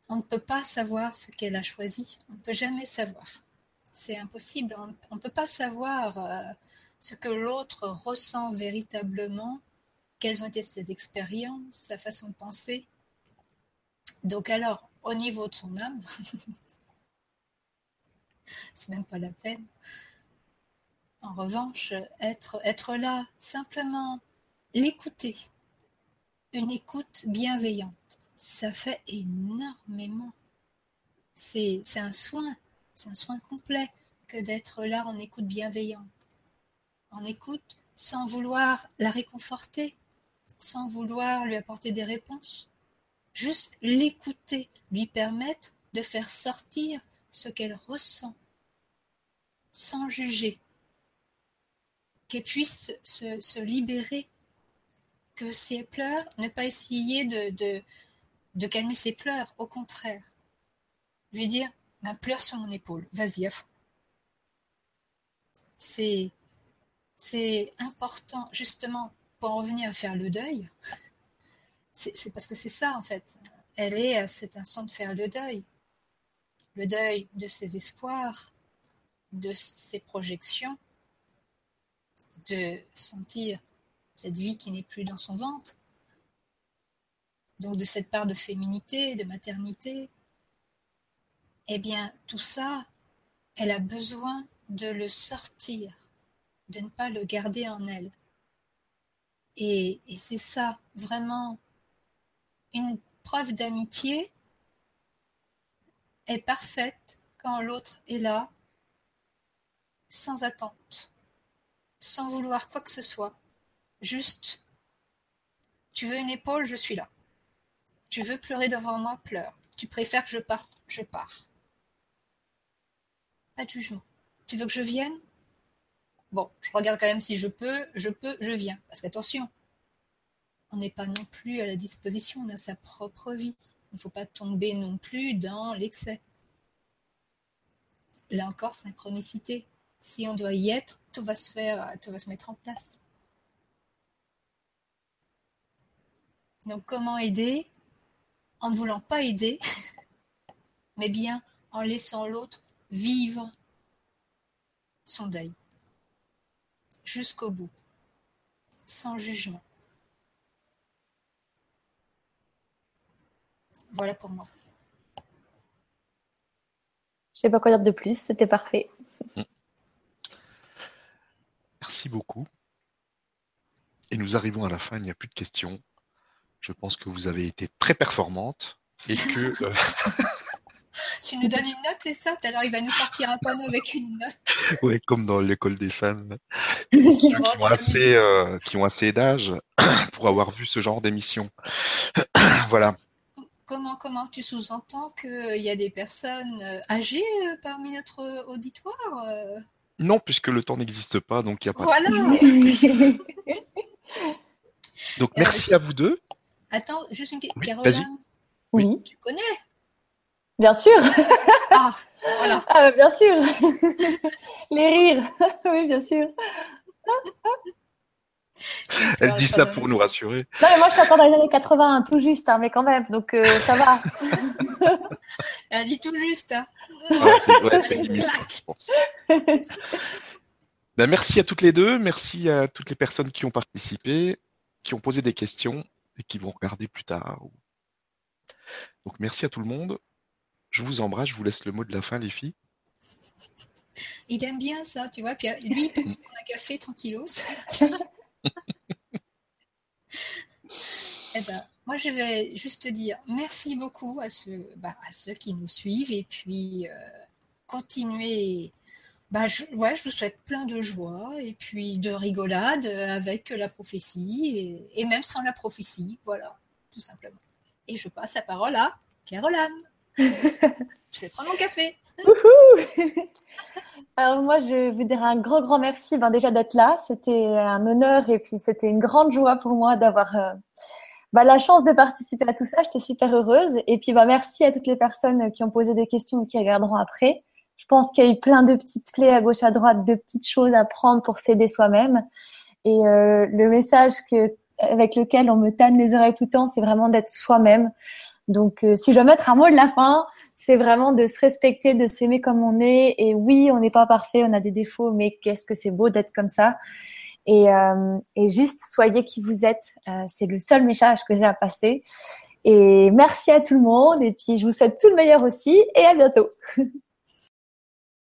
[SPEAKER 2] on ne peut pas savoir ce qu'elle a choisi. On ne peut jamais savoir. C'est impossible. On ne peut pas savoir euh, ce que l'autre ressent véritablement, quelles ont été ses expériences, sa façon de penser. Donc alors, au niveau de son âme, c'est même pas la peine. En revanche, être, être là, simplement l'écouter, une écoute bienveillante ça fait énormément. C'est un soin, c'est un soin complet que d'être là en écoute bienveillante. En écoute sans vouloir la réconforter, sans vouloir lui apporter des réponses. Juste l'écouter, lui permettre de faire sortir ce qu'elle ressent, sans juger, qu'elle puisse se, libérer, que si elle pleure, ne pas essayer de, de calmer ses pleurs, au contraire, lui dire, ben, pleure sur mon épaule, vas-y à fond. C'est, c'est important, justement, pour en revenir à faire le deuil, c'est parce que c'est ça en fait. Elle est à cet instant de faire le deuil. Le deuil de ses espoirs, de ses projections, de sentir cette vie qui n'est plus dans son ventre. Donc de cette part de féminité, de maternité. Eh bien, tout ça, elle a besoin de le sortir, de ne pas le garder en elle. Et, c'est ça, vraiment, une preuve d'amitié est parfaite quand l'autre est là, sans attente, sans vouloir quoi que ce soit. Juste, tu veux une épaule, je suis là. Tu veux pleurer devant moi, pleure. Tu préfères que je parte, je pars. Pas de jugement. Tu veux que je vienne? Bon, je regarde quand même si je peux, je peux, je viens. Parce qu'attention, on n'est pas non plus à la disposition, on a sa propre vie. Il ne faut pas tomber non plus dans l'excès. Là encore, synchronicité. Si on doit y être, tout va se tout va se mettre en place. Donc comment aider? En ne voulant pas aider, mais bien en laissant l'autre vivre son deuil jusqu'au bout, sans jugement. Voilà pour moi.
[SPEAKER 3] Je sais pas quoi dire de plus, c'était parfait.
[SPEAKER 1] Merci beaucoup. Et nous arrivons à la fin, il n'y a plus de questions. Je pense que vous avez été très performante et que. Euh,
[SPEAKER 2] tu nous donnes une note, c'est ça? Alors il va nous sortir un panneau avec une note.
[SPEAKER 1] Oui, comme dans l'école des femmes. qui, ont assez, euh, qui ont assez d'âge pour avoir vu ce genre d'émission. voilà.
[SPEAKER 2] Comment, comment tu sous-entends qu'il y a des personnes euh, âgées euh, parmi notre auditoire
[SPEAKER 1] Non, puisque le temps n'existe pas, donc il n'y a pas.
[SPEAKER 2] Voilà.
[SPEAKER 1] donc merci à vous deux.
[SPEAKER 2] Attends, juste une question.
[SPEAKER 1] Oui,
[SPEAKER 2] Caroline,
[SPEAKER 3] Oui,
[SPEAKER 2] tu connais
[SPEAKER 3] bien sûr.
[SPEAKER 2] Ah, voilà.
[SPEAKER 3] Ah, bien sûr. Les rires. Oui, bien sûr.
[SPEAKER 1] Elle dit ça pour nous rassurer.
[SPEAKER 3] Non, mais moi, je suis encore dans les années 80, tout juste, hein, mais quand même, donc euh, ça va.
[SPEAKER 2] Elle dit tout juste. hein.
[SPEAKER 1] C'est ouais, c'est
[SPEAKER 2] Une
[SPEAKER 1] limite,
[SPEAKER 2] claque.
[SPEAKER 1] je pense. Ben, merci à toutes les deux, merci à toutes les personnes qui ont participé, qui ont posé des questions et qui vont regarder plus tard. Donc merci à tout le monde. Je vous embrasse, je vous laisse le mot de la fin, les filles.
[SPEAKER 2] Il aime bien ça, tu vois. Puis euh, lui, il peut se prendre un café tranquillos. Eh ben, moi, je vais juste dire merci beaucoup à ceux, bah, à ceux qui nous suivent et puis euh, continuez. Bah, je, ouais, je vous souhaite plein de joie et puis de rigolade avec la prophétie et, et même sans la prophétie, voilà, tout simplement. Et je passe la parole à Caroline. je vais prendre mon café.
[SPEAKER 3] Alors moi, je vous dirais un grand, grand merci ben, déjà d'être là. C'était un honneur et puis c'était une grande joie pour moi d'avoir euh, bah, la chance de participer à tout ça. J'étais super heureuse. Et puis bah, merci à toutes les personnes qui ont posé des questions et qui regarderont après. Je pense qu'il y a eu plein de petites clés à gauche, à droite, de petites choses à prendre pour s'aider soi-même. Et euh, le message que, avec lequel on me tanne les oreilles tout le temps, c'est vraiment d'être soi-même. Donc, euh, si je dois mettre un mot de la fin, c'est vraiment de se respecter, de s'aimer comme on est. Et oui, on n'est pas parfait, on a des défauts, mais qu'est-ce que c'est beau d'être comme ça. Et, euh, et juste soyez qui vous êtes. Euh, c'est le seul message que j'ai à passer. Et merci à tout le monde. Et puis, je vous souhaite tout le meilleur aussi. Et à bientôt.